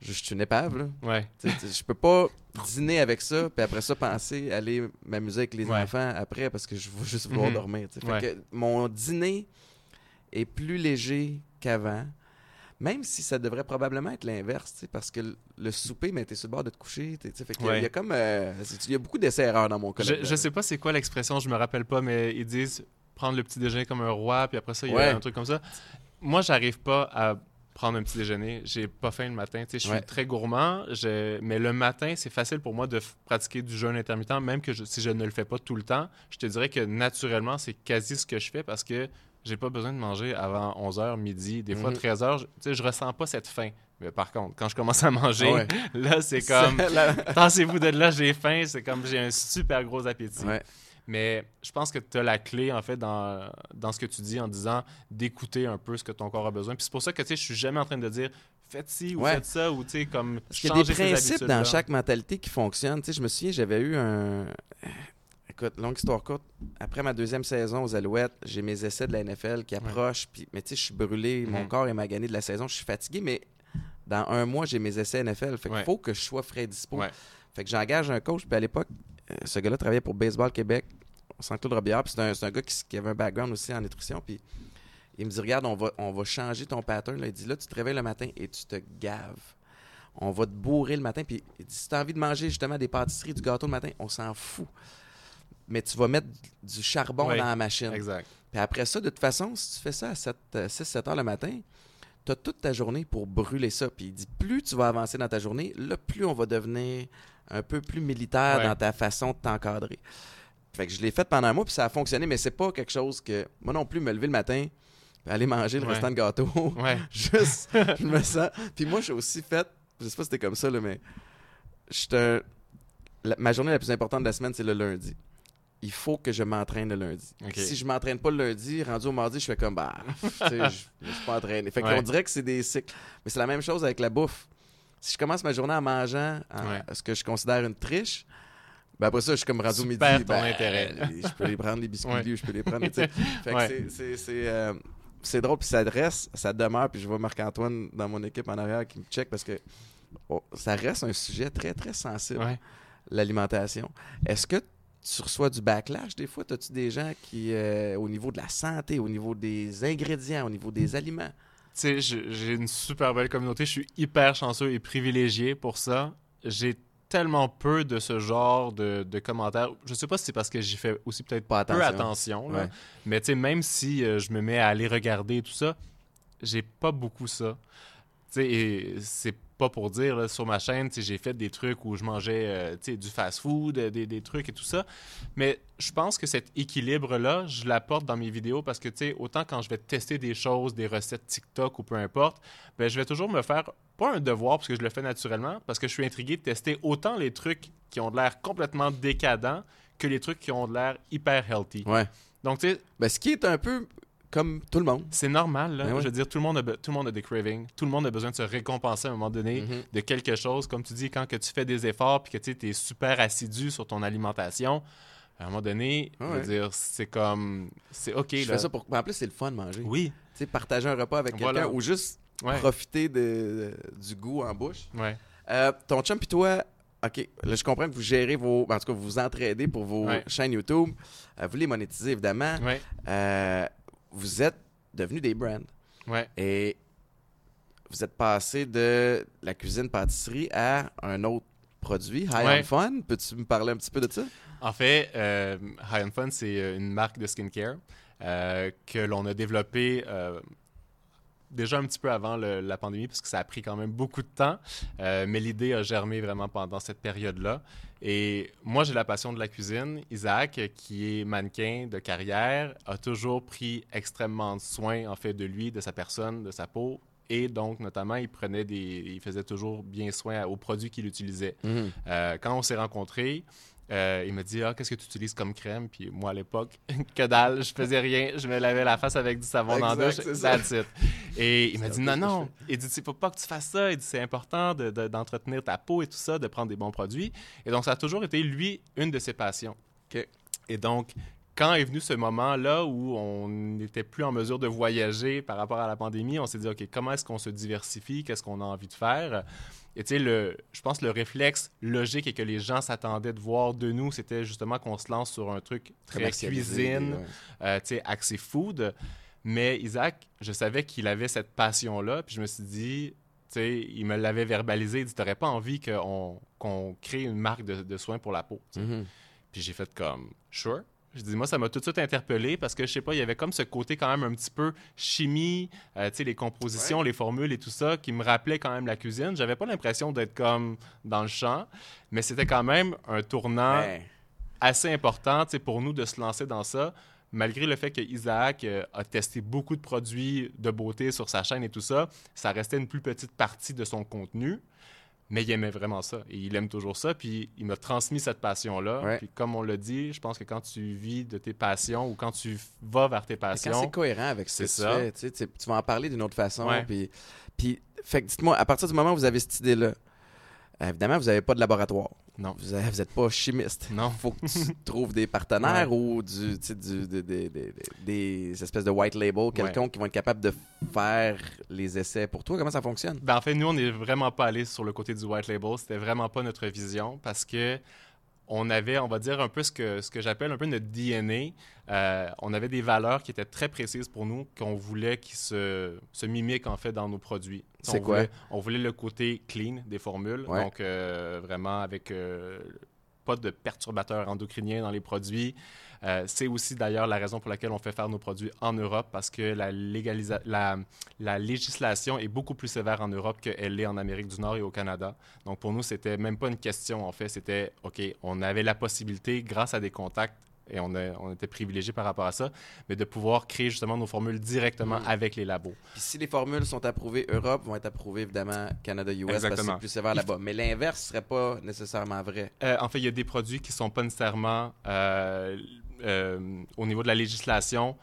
Speaker 1: je, je suis une épave, là.
Speaker 2: Ouais.
Speaker 1: Tu tu je peux pas dîner avec ça, puis après ça, penser aller m'amuser avec les
Speaker 2: Ouais.
Speaker 1: enfants après parce que je veux juste vouloir
Speaker 2: Mhm.
Speaker 1: dormir. tu. Fait
Speaker 2: Ouais.
Speaker 1: que mon dîner est plus léger qu'avant, même si ça devrait probablement être l'inverse, parce que le, souper, mais t'es sur le bord de te coucher. t'es- Fait
Speaker 2: Ouais.
Speaker 1: il y a comme. euh, il y a beaucoup d'essais-erreurs dans mon cas.
Speaker 2: Je, je sais pas c'est quoi l'expression, je me rappelle pas, mais ils disent prendre le petit déjeuner comme un roi, puis après ça, il y
Speaker 1: Ouais.
Speaker 2: a un truc comme ça. Moi, j'arrive pas à prendre un petit déjeuner. J'ai pas faim le matin. Je suis
Speaker 1: Ouais.
Speaker 2: très gourmand, je- mais le matin, c'est facile pour moi de pratiquer du jeûne intermittent, même que je- si je ne le fais pas tout le temps. Je te dirais que naturellement, c'est quasi ce que je fais parce que j'ai pas besoin de manger avant 11h, midi, des fois
Speaker 1: Mhm.
Speaker 2: 13h. Je, tu sais, je ressens pas cette faim. Mais par contre, quand je commence à manger,
Speaker 1: Ouais.
Speaker 2: là, c'est comme Tassez-vous de là, j'ai faim. C'est comme j'ai un super gros appétit.
Speaker 1: Ouais.
Speaker 2: Mais je pense que tu as la clé, en fait, dans, dans ce que tu dis en disant d'écouter un peu ce que ton corps a besoin. Puis c'est pour ça que, tu sais, je suis jamais en train de dire faites ci ou
Speaker 1: Ouais.
Speaker 2: faites ça ou, tu sais, comme
Speaker 1: Parce qu'il y a des principes dans chaque mentalité qui fonctionnent. Tu sais, je me souviens, j'avais eu un. Écoute, longue histoire courte. Après ma deuxième saison aux Alouettes, j'ai mes essais de la NFL qui approchent. Puis, mais tu sais, je suis brûlé, mon
Speaker 2: Mhm.
Speaker 1: corps est magané de la saison, je suis fatigué, mais dans un mois, j'ai mes essais NFL. Fait qu'il
Speaker 2: Ouais.
Speaker 1: faut que je sois frais dispo.
Speaker 2: Ouais.
Speaker 1: Fait que j'engage un coach. Puis à l'époque, euh, ce gars-là travaillait pour Baseball Québec. sans Claude Robillard. Puis c'est un, gars qui, qui avait un background aussi en nutrition. Puis il me dit Regarde, on va, on va changer ton pattern. Là. Il dit Là, tu te réveilles le matin et tu te gaves. On va te bourrer le matin. Puis il dit Si tu as envie de manger justement des pâtisseries, du gâteau le matin, on s'en fout. Mais tu vas mettre du charbon dans la machine.
Speaker 2: Exact.
Speaker 1: Puis après ça, de toute façon, si tu fais ça à 6-7 heures le matin, tu as toute ta journée pour brûler ça. Puis il dit plus tu vas avancer dans ta journée, là, plus on va devenir un peu plus militaire
Speaker 2: Ouais.
Speaker 1: dans ta façon de t'encadrer. Fait que je l'ai fait pendant un mois, puis ça a fonctionné, mais c'est pas quelque chose que. Moi non plus, me lever le matin, aller manger le
Speaker 2: Ouais.
Speaker 1: restant de gâteau.
Speaker 2: Ouais.
Speaker 1: Juste, je me sens. Puis moi, j'ai aussi fait. Je sais pas si c'était comme ça, là, mais. j'étais un- la- ma journée la plus importante de la semaine, c'est le lundi. Il faut que je m'entraîne le lundi. Si je m'entraîne pas le lundi, rendu au mardi, je fais comme bah, je, je suis pas entraîné. Fait
Speaker 2: Ouais.
Speaker 1: qu'on dirait que c'est des cycles. Mais c'est la même chose avec la bouffe. Si je commence ma journée en mangeant en-
Speaker 2: Ouais.
Speaker 1: ce que je considère une triche, ben après ça, je suis comme rendu au midi.
Speaker 2: ton
Speaker 1: ben,
Speaker 2: intérêt.
Speaker 1: Je peux les prendre, les biscuits,
Speaker 2: Ouais.
Speaker 1: lui, je peux les prendre. Fait que c'est- euh, c'est drôle, puis ça reste, ça demeure, puis je vois Marc-Antoine dans mon équipe en arrière qui me check parce que oh, ça reste un sujet très, très sensible, l'alimentation. Est-ce que tu reçois du backlash des fois? As-tu des gens qui, euh, au niveau de la santé, au niveau des ingrédients, au niveau des aliments,
Speaker 2: Tu sais, j'ai une super belle communauté. Je suis hyper chanceux et privilégié pour ça. J'ai tellement peu de ce genre de, de commentaires. Je sais pas si c'est parce que j'y fais aussi peut-être
Speaker 1: Pas
Speaker 2: peu
Speaker 1: attention.
Speaker 2: attention. là.
Speaker 1: Ouais.
Speaker 2: Mais tu sais, même si euh, je me mets à aller regarder tout ça, j'ai pas beaucoup ça. C'est pas pour dire, là, sur ma chaîne, j'ai fait des trucs où je mangeais euh, du fast-food, euh, des, des trucs et tout ça. Mais je pense que cet équilibre-là, je l'apporte dans mes vidéos parce que, tu sais, autant quand je vais tester des choses, des recettes TikTok ou peu importe, ben, je vais toujours me faire, pas un devoir parce que je le fais naturellement, parce que je suis intrigué de tester autant les trucs qui ont de l'air complètement décadents que les trucs qui ont de l'air hyper healthy.
Speaker 1: Ouais.
Speaker 2: Donc, tu sais,
Speaker 1: Ben, ce qui est un peu comme tout le monde.
Speaker 2: c'est normal, là.
Speaker 1: Ben ouais.
Speaker 2: Je veux dire, tout le, monde a tout le monde a des cravings. Tout le monde a besoin de se récompenser à un moment donné
Speaker 1: Mhm.
Speaker 2: de quelque chose. Comme tu dis, quand que tu fais des efforts puis que tu es super assidu sur ton alimentation, à un moment donné, je
Speaker 1: Ouais.
Speaker 2: veux dire, c'est comme... C'est OK,
Speaker 1: Je
Speaker 2: là.
Speaker 1: fais ça pour. En plus, c'est le fun de manger.
Speaker 2: Oui,
Speaker 1: Tu sais, partager un repas avec quelqu'un
Speaker 2: Voilà.
Speaker 1: ou juste
Speaker 2: ouais,
Speaker 1: profiter de, du goût en bouche.
Speaker 2: ouais.
Speaker 1: Euh, ton chum puis toi, OK, là, je comprends que vous gérez vos... En tout cas, vous vous entraidez pour vos
Speaker 2: Ouais.
Speaker 1: chaînes YouTube. Euh, vous les monétisez, évidemment.
Speaker 2: Ouais,
Speaker 1: Euh, vous êtes devenus des brands.
Speaker 2: ouais.
Speaker 1: Et vous êtes passé de la cuisine pâtisserie à un autre produit, High
Speaker 2: Ouais.
Speaker 1: on Fun. Peux-tu me parler un petit peu de ça?
Speaker 2: En fait, euh, High on Fun, c'est euh, une marque de skincare euh, que l'on a développée euh, déjà un petit peu avant le- la pandémie, parce que ça a pris quand même beaucoup de temps. Mais l'idée a germé vraiment pendant cette période-là. Et moi, j'ai la passion de la cuisine. Isaac, qui est mannequin de carrière, a toujours pris extrêmement soin, en fait, de lui, de sa personne, de sa peau. Et donc, notamment, il prenait des, il faisait toujours bien soin aux produits qu'il utilisait. Euh, quand on s'est rencontrés, euh, il m'a dit Ah, qu'est-ce que tu utilises comme crème Puis moi, à l'époque, que dalle, je faisais rien. Je me lavais la face avec du savon dans douche. That's it. Et il m'a dit Non, non. Il dit Il faut pas que tu fasses ça. Il dit C'est important de- de- d'entretenir ta peau et tout ça, de prendre des bons produits. Et donc, ça a toujours été, lui, une de ses passions. Et donc, quand est venu ce moment-là où on n'était plus en mesure de voyager par rapport à la pandémie, on s'est dit, OK, comment est-ce qu'on se diversifie? Qu'est-ce qu'on a envie de faire? Et tu sais, le- je pense que le réflexe logique et que les gens s'attendaient de voir de nous, c'était justement qu'on se lance sur un truc très cuisine,
Speaker 1: ouais.
Speaker 2: euh, tu sais, axé food. Mais Isaac, je savais qu'il avait cette passion-là, puis je me suis dit, tu sais, il me l'avait verbalisé, il dit, t'aurais pas envie qu'on crée une marque de, de soins pour la peau?
Speaker 1: Mhm.
Speaker 2: Puis j'ai fait comme, sure. Je dis, moi, ça m'a tout de suite interpellé parce que, je sais pas, il y avait comme ce côté quand même un petit peu chimie, euh, tu sais, les compositions, les formules et tout ça, qui me rappelait quand même la cuisine. J'avais pas l'impression d'être comme dans le champ, mais c'était quand même un tournant
Speaker 1: Ben,
Speaker 2: assez important, tu sais, pour nous de se lancer dans ça. Malgré le fait que Isaac euh, a testé beaucoup de produits de beauté sur sa chaîne et tout ça, ça restait une plus petite partie de son contenu. Mais il aimait vraiment ça. Et il aime toujours ça. Puis il m'a transmis cette passion-là.
Speaker 1: Ouais.
Speaker 2: Puis comme on l'a dit, je pense que quand tu vis de tes passions ou quand tu vas vers tes passions,
Speaker 1: c'est cohérent avec ce que
Speaker 2: C'est
Speaker 1: tu
Speaker 2: ça.
Speaker 1: fais, tu, sais, vas en parler d'une autre façon.
Speaker 2: Ouais.
Speaker 1: Puis, puis, fait que dites-moi, à partir du moment où vous avez cette idée-là, évidemment, vous n'avez pas de laboratoire.
Speaker 2: Non.
Speaker 1: Vous n'êtes pas chimiste.
Speaker 2: non.
Speaker 1: faut que tu trouves des partenaires ou du, des espèces de white label, quelqu'un qui vont être capable de faire les essais pour toi. Comment ça fonctionne?
Speaker 2: Ben, en fait, nous, on n'est vraiment pas allé sur le côté du white label. C'était vraiment pas notre vision parce que on avait, on va dire, un peu ce que, ce que j'appelle un peu notre DNA. Euh, on avait des valeurs qui étaient très précises pour nous, qu'on voulait qui se, se mimiquent en fait dans nos produits.
Speaker 1: C'est quoi?
Speaker 2: on voulait le côté clean des formules, donc euh, vraiment avec euh, pas de perturbateurs endocriniens dans les produits. Euh, c'est aussi d'ailleurs la raison pour laquelle on fait faire nos produits en Europe parce que la, la, la législation est beaucoup plus sévère en Europe qu'elle l'est en Amérique du Nord et au Canada. Donc pour nous, c'était même pas une question en fait, c'était OK, on avait la possibilité grâce à des contacts et on, on était privilégié par rapport à ça, mais de pouvoir créer justement nos formules directement mm. avec les labos.
Speaker 1: Puis si les formules sont approuvées Europe, vont être approuvées évidemment Canada-US parce que c'est plus sévère là-bas. Mais l'inverse serait pas nécessairement vrai.
Speaker 2: Euh, en fait, il y a des produits qui sont pas nécessairement euh, euh, au niveau de la législation,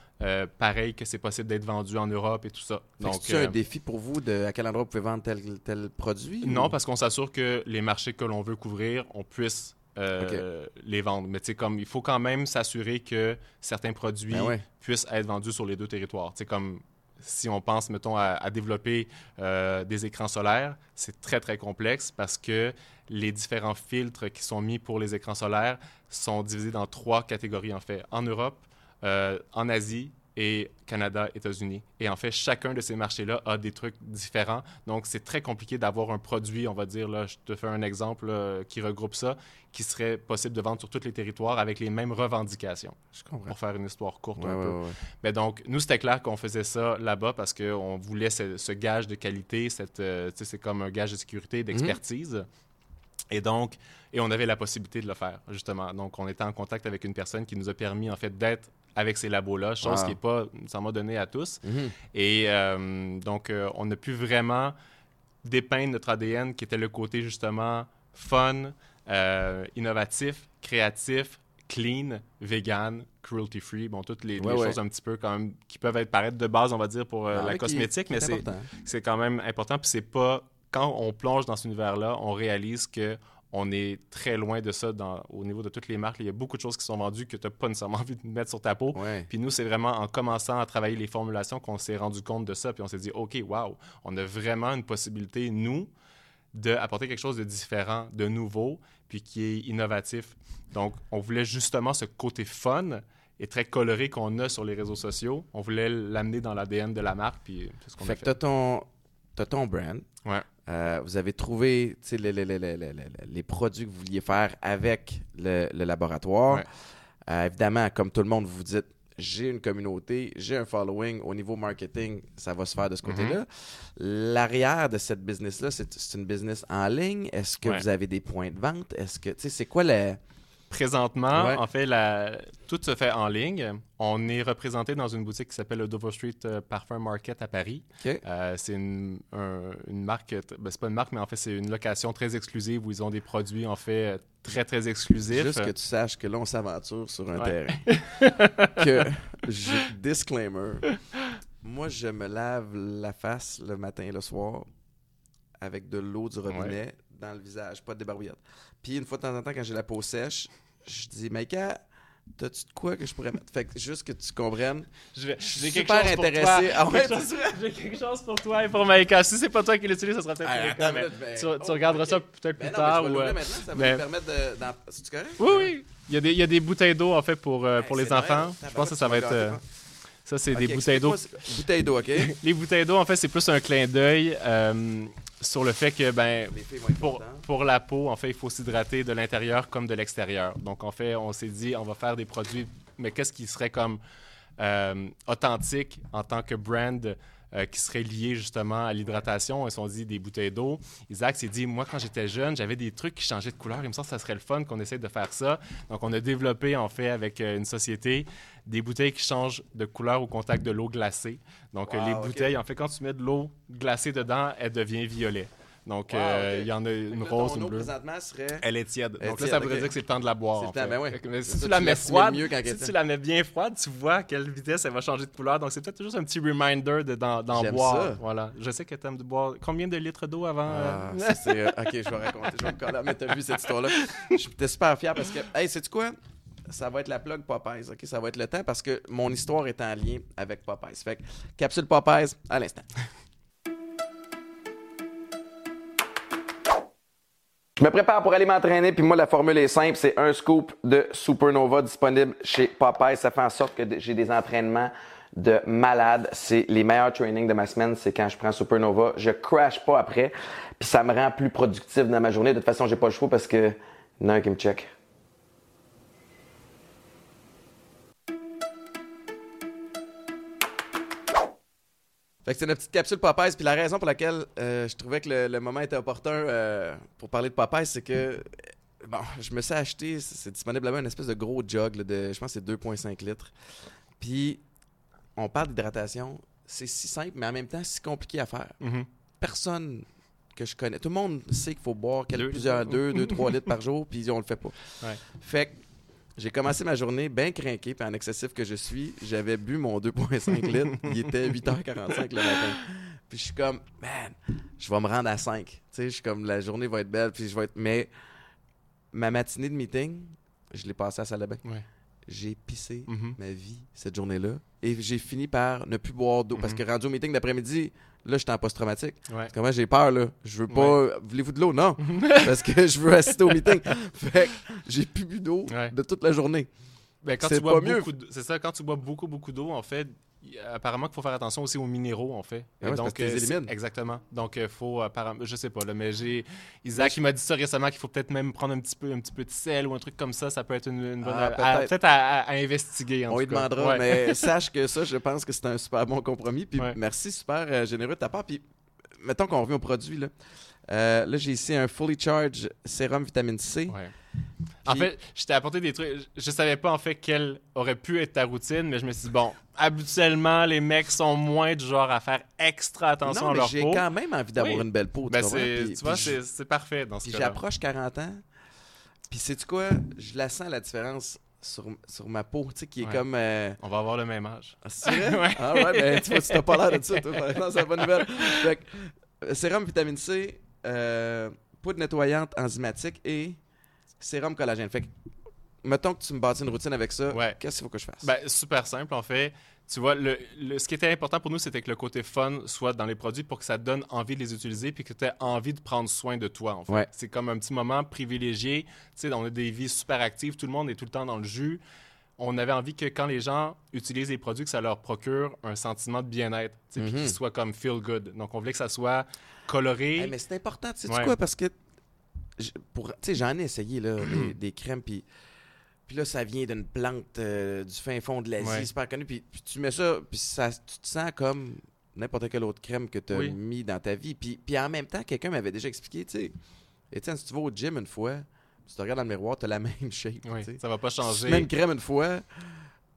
Speaker 2: pareil que c'est possible d'être vendu en Europe et tout ça.
Speaker 1: Donc, c'est un défi pour vous de à quel endroit vous pouvez vendre tel, tel produit?
Speaker 2: Non, parce qu'on s'assure que les marchés que l'on veut couvrir, on puisse euh, les vendre. Mais comme il faut quand même s'assurer que certains produits ben puissent être vendus sur les deux territoires. C'est comme si on pense, mettons, à, développer euh, des écrans solaires, c'est très, très complexe parce que les différents filtres qui sont mis pour les écrans solaires sont divisés dans trois catégories, en fait. En Europe, euh, en Asie et Canada, États-Unis. Et en fait, chacun de ces marchés-là a des trucs différents. Donc, c'est très compliqué d'avoir un produit, on va dire, là, je te fais un exemple qui regroupe ça, qui serait possible de vendre sur tous les territoires avec les mêmes revendications.
Speaker 1: Je comprends.
Speaker 2: Pour faire une histoire courte un peu. Mais donc, nous, c'était clair qu'on faisait ça là-bas parce qu'on voulait ce, gage de qualité, cette, euh, c'est comme un gage de sécurité, d'expertise. Mhm. Et donc, et on avait la possibilité de le faire, justement. Donc, on était en contact avec une personne qui nous a permis, en fait, d'être avec ces labos-là, chose qui n'est pas m'a donné à tous. Mhm. Et euh, donc, euh, on a pu vraiment dépeindre notre ADN qui était le côté justement fun, euh, innovatif, créatif, clean, vegan, cruelty-free. Bon, toutes les, choses un petit peu quand même qui peuvent être paraître de base, on va dire, pour ah la cosmétique, mais c'est quand même important. Puis c'est pas... Quand on plonge dans cet univers-là, on réalise que on est très loin de ça dans, au niveau de toutes les marques. Il y a beaucoup de choses qui sont vendues que tu n'as pas nécessairement envie de mettre sur ta peau. Puis nous, c'est vraiment en commençant à travailler les formulations qu'on s'est rendu compte de ça. Puis on s'est dit, OK, wow, on a vraiment une possibilité, nous, d'apporter quelque chose de différent, de nouveau, puis qui est innovatif. Donc, on voulait justement ce côté fun et très coloré qu'on a sur les réseaux sociaux. On voulait l'amener dans l'ADN de la marque, puis c'est ce qu'on a fait.
Speaker 1: Fait que tu as ton brand.
Speaker 2: Ouais.
Speaker 1: Euh, vous avez trouvé les, produits que vous vouliez faire avec le, laboratoire. Euh, évidemment, comme tout le monde, vous vous dites j'ai une communauté, j'ai un following. Au niveau marketing, ça va se faire de ce côté-là. Mm-hmm. L'arrière de cette business-là, c'est une business en ligne. Est-ce que vous avez des points de vente? Est-ce que, tu sais, c'est quoi le
Speaker 2: Présentement, en fait, tout se fait en ligne. On est représenté dans une boutique qui s'appelle le Dover Street euh, Parfum Market à Paris. Euh, c'est une, marque, ben, c'est pas une marque, mais en fait, c'est une location très exclusive où ils ont des produits, en fait, très, très exclusifs.
Speaker 1: Juste que tu saches que là, on s'aventure sur un terrain. que, disclaimer, moi, je me lave la face le matin et le soir avec de l'eau du robinet dans le visage, pas de débarbouillette. Puis une fois de temps en temps, quand j'ai la peau sèche, je dis, Maïka, T'as-tu de quoi que je pourrais mettre? Fait que juste que tu comprennes.
Speaker 2: Je, suis super intéressé. Ah j'ai quelque chose pour toi et pour Maïka. Si c'est pas toi qui l'utilise, ça sera peut-être ah, mais ben, tu, tu, regarderas ça peut-être plus tard.
Speaker 1: ou, euh, maintenant, ça va me permettre de. C'est-tu correct?
Speaker 2: Oui, oui. Il y, a des, il y a des bouteilles d'eau, en fait, pour, euh, pour les enfants. Je pense que ça va être. Euh, ça, c'est des bouteilles d'eau.
Speaker 1: Bouteilles d'eau, OK?
Speaker 2: les bouteilles d'eau, en fait, c'est plus un clin d'œil sur le fait que ben pour, pour, la peau, en fait, il faut s'hydrater de l'intérieur comme de l'extérieur. Donc, en fait, on s'est dit, on va faire des produits, mais qu'est-ce qui serait comme euh, authentique en tant que brand euh, qui serait lié justement à l'hydratation. Ils se sont dit des bouteilles d'eau. Isaac s'est dit, moi, quand j'étais jeune, j'avais des trucs qui changeaient de couleur. Il me semble que ça serait le fun qu'on essaie de faire ça. Donc, on a développé, en fait, avec euh, une société, des bouteilles qui changent de couleur au contact de l'eau glacée. Donc, les bouteilles, en fait, quand tu mets de l'eau glacée dedans, elle devient violet. Donc, euh, il y en a une rose, une bleue.
Speaker 1: présentement serait...
Speaker 2: Elle est tiède. Donc là, ça voudrait dire que c'est le temps de la boire. En fait.
Speaker 1: ben ouais.
Speaker 2: Mais si tu la mets froide, si tu la mets bien froide, tu vois à quelle vitesse elle va changer de couleur. Donc, c'est peut-être juste un petit reminder d'en boire. Ça. Voilà. Je sais que tu aimes de boire. Combien de litres d'eau avant
Speaker 1: ah, euh? c'est, euh, Ok, je vais raconter. Je vais me coller. Mais t'as vu cette histoire-là. J'étais super fier parce que, hey, sais-tu quoi? ça va être la plug Popeyes, OK? Ça va être le temps parce que mon histoire est en lien avec Popeyes. Fait que, capsule Popeyes à l'instant. Je me prépare pour aller m'entraîner, puis moi, la formule est simple. C'est un scoop de Supernova disponible chez Popeye. Ça fait en sorte que j'ai des entraînements de malade. C'est les meilleurs trainings de ma semaine, c'est quand je prends Supernova. Je crash pas après, puis ça me rend plus productif dans ma journée. De toute façon, j'ai pas le choix parce que y en a un qui me check. Fait que c'est notre petite capsule Popeyes. Puis la raison pour laquelle euh, je trouvais que le, moment était opportun euh, pour parler de Popeyes, c'est que euh, bon, je me suis acheté, c'est disponible là-bas, une espèce de gros jug de, je pense que c'est 2,5 litres. Puis on parle d'hydratation, c'est si simple, mais en même temps si compliqué à faire.
Speaker 2: Mm-hmm.
Speaker 1: Personne que je connais, tout le monde sait qu'il faut boire plusieurs 2, 2, 3 litres par jour, puis on le fait pas. Fait que j'ai commencé ma journée bien craqué, puis en excessif que je suis, j'avais bu mon 2,5 litres. Il était 8h45 le matin. Puis je suis comme, man, je vais me rendre à 5. Tu sais, je suis comme, la journée va être belle, puis je vais être. Mais ma matinée de meeting, je l'ai passée à salle de bain. J'ai pissé
Speaker 2: mm-hmm.
Speaker 1: ma vie cette journée-là. Et j'ai fini par ne plus boire d'eau. Parce mm-hmm. que rendu au meeting d'après-midi, Là, j'étais en post-traumatique. Comment j'ai peur, là? Je veux pas. Voulez-vous de l'eau? Non. Parce que je veux assister au meeting. fait que j'ai plus bu d'eau de toute la journée.
Speaker 2: Ben, c'est pas mieux. C'est ça, quand tu bois beaucoup, beaucoup d'eau, en fait, apparemment qu'il faut faire attention aussi aux minéraux, en fait.
Speaker 1: Ah donc, euh,
Speaker 2: Exactement. Donc, il euh, faut, apparemment, je sais pas, là, mais j'ai. Isaac, il m'a dit ça récemment qu'il faut peut-être même prendre un petit, peu, un petit peu de sel ou un truc comme ça. Ça peut être une, bonne. Ah, peut-être à, investiguer. En
Speaker 1: On
Speaker 2: y
Speaker 1: demandera, mais sache que ça, je pense que c'est un super bon compromis. Puis merci, super euh, généreux de ta part. Puis mettons qu'on revient au produit, là. Là, j'ai ici un Fully Charge Sérum Vitamine C.
Speaker 2: En fait, je t'ai apporté des trucs. Je savais pas en fait quelle aurait pu être ta routine, mais je me suis dit, bon, habituellement, les mecs sont moins du genre à faire extra attention à leur
Speaker 1: peau. J'ai quand même envie d'avoir une belle peau.
Speaker 2: Ben tu, vois, c'est parfait dans ce cas
Speaker 1: J'approche 40 ans, puis sais-tu quoi? Je la sens la différence sur, sur ma peau, tu sais, qui est comme. Euh,
Speaker 2: On va avoir le même âge.
Speaker 1: Ah, c'est vrai? Ah ouais, ben, tu vois, tu t'as pas l'air de ça, toi. c'est la bonne nouvelle. Fait euh, sérum vitamine C, euh, poudre nettoyante enzymatique et sérum collagène. Fait que, mettons que tu me bâtis une routine avec ça, qu'est-ce qu'il faut que je fasse?
Speaker 2: Ben, super simple, en fait. Tu vois, le, ce qui était important pour nous, c'était que le côté fun soit dans les produits pour que ça donne envie de les utiliser puis que tu aies envie de prendre soin de toi, en fait. C'est comme un petit moment privilégié. Tu sais, on a des vies super actives, tout le monde est tout le temps dans le jus. On avait envie que quand les gens utilisent les produits, que ça leur procure un sentiment de bien-être, puis qu'ils mhm. soient comme feel good. Donc, on voulait que ça soit coloré.
Speaker 1: mais c'est important, tu sais quoi, parce que j'en ai essayé là, des, crèmes, puis puis là, ça vient d'une plante euh, du fin fond de l'Asie, super connue. Puis, tu mets ça, puis ça, tu te sens comme n'importe quelle autre crème que tu as mis dans ta vie. Puis, puis en même temps, quelqu'un m'avait déjà expliqué, tu sais, Étienne, si tu vas au gym une fois, tu te regardes dans le miroir, tu as la même shape.
Speaker 2: Oui, ça va pas changer.
Speaker 1: Tu mets une crème une fois,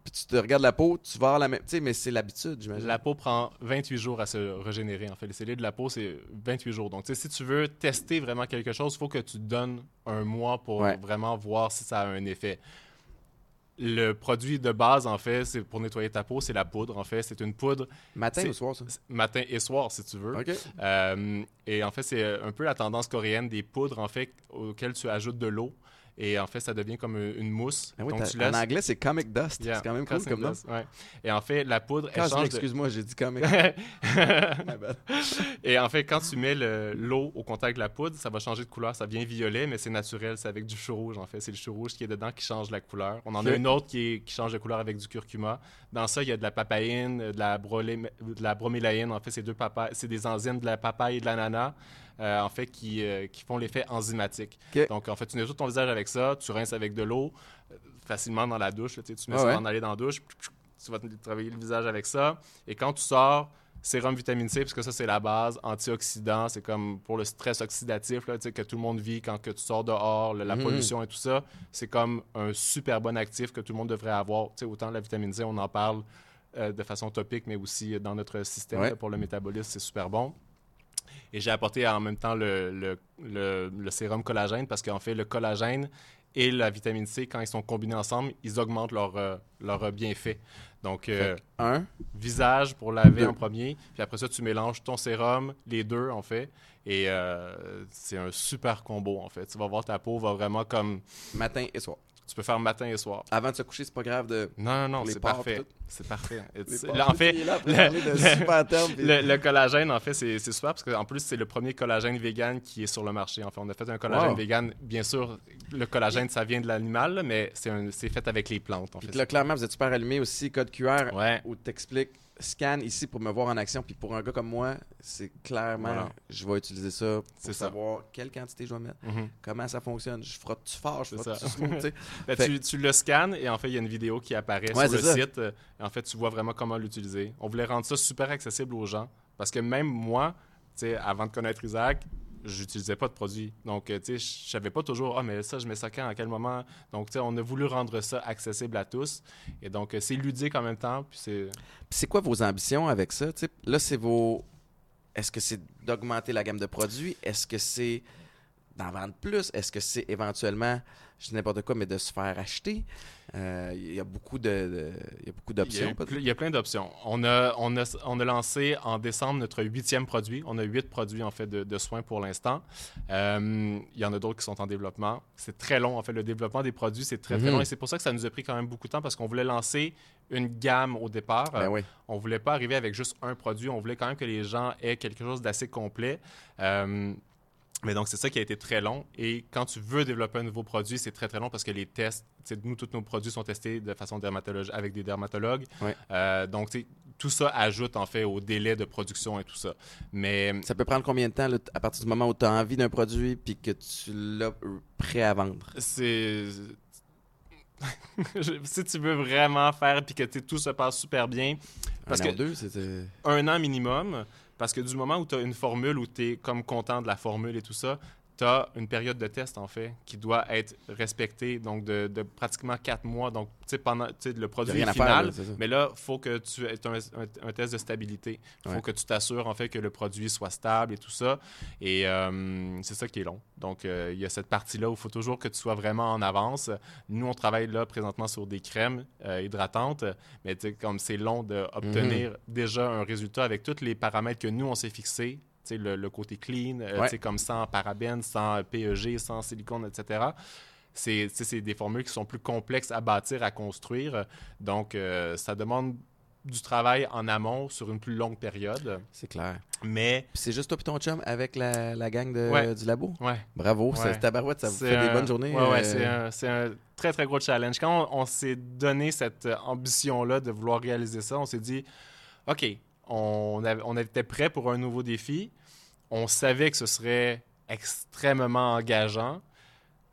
Speaker 1: puis tu te regardes la peau, tu vas avoir la même. Tu sais, mais c'est l'habitude, j'imagine.
Speaker 2: La peau prend 28 jours à se régénérer, en fait. Les cellules de la peau, c'est 28 jours. Donc, si tu veux tester vraiment quelque chose, il faut que tu donnes un mois pour vraiment voir si ça a un effet. Le produit de base, en fait, c'est pour nettoyer ta peau, c'est la poudre, en fait. C'est une poudre.
Speaker 1: Matin ou soir, ça?
Speaker 2: Matin et soir, si tu veux. Euh, et en fait, c'est un peu la tendance coréenne des poudres, en fait, auxquelles tu ajoutes de l'eau. Et en fait, ça devient comme une mousse.
Speaker 1: Ah en anglais, c'est comic dust. c'est quand même cool comme nom.
Speaker 2: Et en fait, la poudre,
Speaker 1: elle change. Excuse-moi, j'ai dit comic.
Speaker 2: et en fait, quand tu mets l'eau au contact de la poudre, ça va changer de couleur. Ça devient violet, mais c'est naturel. C'est avec du chou rouge, en fait. C'est le chou rouge qui est dedans qui change la couleur. On en a une autre qui, qui change de couleur avec du curcuma. Dans ça, il y a de la papaïne, de la, de la bromélaïne. En fait, c'est deux c'est des enzymes de la papaye et de l'ananas. Euh, en fait, qui, euh, qui font l'effet enzymatique. Donc, en fait, tu nettoies ton visage avec ça, tu rinces avec de l'eau euh, facilement dans la douche. tu mets ça dans aller dans la douche, tu vas travailler le visage avec ça. Et quand tu sors, sérum vitamine C, parce que ça, c'est la base, antioxydant, c'est comme pour le stress oxydatif là, que tout le monde vit quand que tu sors dehors, la mhm. pollution et tout ça. C'est comme un super bon actif que tout le monde devrait avoir. autant la vitamine C, on en parle de façon topique, mais aussi dans notre système pour le métabolisme, c'est super bon. Et j'ai apporté en même temps le, le, sérum collagène parce qu'en fait, le collagène et la vitamine C, quand ils sont combinés ensemble, ils augmentent leur, euh, leur bienfait. Donc,
Speaker 1: euh, un,
Speaker 2: visage pour laver en premier, puis après ça, tu mélanges ton sérum, les deux en fait, et euh, c'est un super combo en fait. Tu vas voir ta peau va vraiment comme
Speaker 1: matin et soir.
Speaker 2: Tu peux faire matin et soir.
Speaker 1: Avant de se coucher, c'est pas grave de.
Speaker 2: Non, non, non, c'est parfait. C'est parfait. Là, en fait, le- collagène, en fait, c'est super parce qu'en plus, c'est le premier collagène vegan qui est sur le marché. En fait, on a fait un collagène
Speaker 1: Wow.
Speaker 2: vegan. Bien sûr, le collagène, ça vient de l'animal, mais c'est fait avec les plantes. En fait.
Speaker 1: là, clairement, vous êtes super allumé aussi, code QR,
Speaker 2: Ouais.
Speaker 1: où t'expliques scan ici pour me voir en action. Puis pour un gars comme moi, c'est clairement,
Speaker 2: Voilà.
Speaker 1: je vais utiliser ça pour
Speaker 2: ça.
Speaker 1: savoir quelle quantité je vais mettre,
Speaker 2: Mhm.
Speaker 1: comment ça fonctionne. Je frotte-tu fort, je frotte-tu smooth.
Speaker 2: Ben,
Speaker 1: Fait-
Speaker 2: tu, tu le scannes et en fait, il y a une vidéo qui apparaît
Speaker 1: Ouais,
Speaker 2: sur le
Speaker 1: ça.
Speaker 2: site. Et en fait, tu vois vraiment comment l'utiliser. On voulait rendre ça super accessible aux gens parce que même moi, tu sais, avant de connaître Isaac, j'utilisais pas de produits. Donc, euh, tu sais, je savais pas toujours, ah, mais ça, je mets ça quand, à quel moment. Donc, tu sais, on a voulu rendre ça accessible à tous. Et donc, euh, c'est ludique en même temps. Puis c'est.
Speaker 1: C'est quoi vos ambitions avec ça? tu sais? Là, c'est vos. Est-ce que c'est d'augmenter la gamme de produits? Est-ce que c'est d'en vendre plus? Est-ce que c'est éventuellement, je dis n'importe quoi, mais de se faire acheter? Euh, Il y a beaucoup de, il y a beaucoup d'options.
Speaker 2: il y a plein d'options. On a, on, a, on a lancé en décembre notre huitième produit. On a huit produits en fait de, de soins pour l'instant. Euh, il y en a d'autres qui sont en développement. C'est très long en fait. Le développement des produits, c'est très très
Speaker 1: Mhm.
Speaker 2: long et c'est pour ça que ça nous a pris quand même beaucoup de temps parce qu'on voulait lancer une gamme au départ.
Speaker 1: Ben oui.
Speaker 2: On voulait pas arriver avec juste un produit. On voulait quand même que les gens aient quelque chose d'assez complet. Euh, mais donc, c'est ça qui a été très long. Et quand tu veux développer un nouveau produit, c'est très, très long parce que les tests, nous, tous nos produits sont testés de façon dermatologique avec des dermatologues.
Speaker 1: Ouais.
Speaker 2: Euh, donc, tout ça ajoute, en fait, au délai de production et tout ça. Mais
Speaker 1: Ça peut prendre combien de temps là, à partir du moment où tu as envie d'un produit puis que tu l'as prêt à vendre?
Speaker 2: c'est... Si tu veux vraiment faire puis que tout se passe super bien, Parce
Speaker 1: un an
Speaker 2: que-
Speaker 1: ou deux,
Speaker 2: un an minimum, parce que du moment où tu as une formule, où tu es comme content de la formule et tout ça, tu as une période de test, en fait, qui doit être respectée, donc de, de pratiquement quatre mois. Donc, tu sais, pendant tu sais, le produit
Speaker 1: à faire,
Speaker 2: final,
Speaker 1: là,
Speaker 2: mais là, il faut que tu aies un, un- un test de stabilité. Il faut
Speaker 1: Ouais.
Speaker 2: que tu t'assures, en fait, que le produit soit stable et tout ça. Et euh, c'est ça qui est long. Donc, euh, il y a cette partie-là où il faut toujours que tu sois vraiment en avance. Nous, on travaille là présentement sur des crèmes euh, hydratantes, mais comme c'est long d'obtenir
Speaker 1: Mhm.
Speaker 2: déjà un résultat avec tous les paramètres que nous, on s'est fixés, le, le côté clean, euh,
Speaker 1: Ouais.
Speaker 2: comme sans parabènes, sans PEG, sans silicone, etc. C'est des formules qui sont plus complexes à bâtir, à construire. Donc, euh, ça demande du travail en amont sur une plus longue période.
Speaker 1: C'est clair.
Speaker 2: Mais,
Speaker 1: c'est juste toi et ton chum avec la, la gang de-
Speaker 2: Ouais.
Speaker 1: du labo?
Speaker 2: ouais,
Speaker 1: Bravo,
Speaker 2: Ouais.
Speaker 1: c'est tabarouette, ça vous fait des bonnes journées.
Speaker 2: Ouais,
Speaker 1: euh,
Speaker 2: c'est un, très, très gros challenge. Quand on, on s'est donné cette ambition-là de vouloir réaliser ça, on s'est dit, OK, on, avait- on était prêt pour un nouveau défi. On savait que ce serait extrêmement engageant.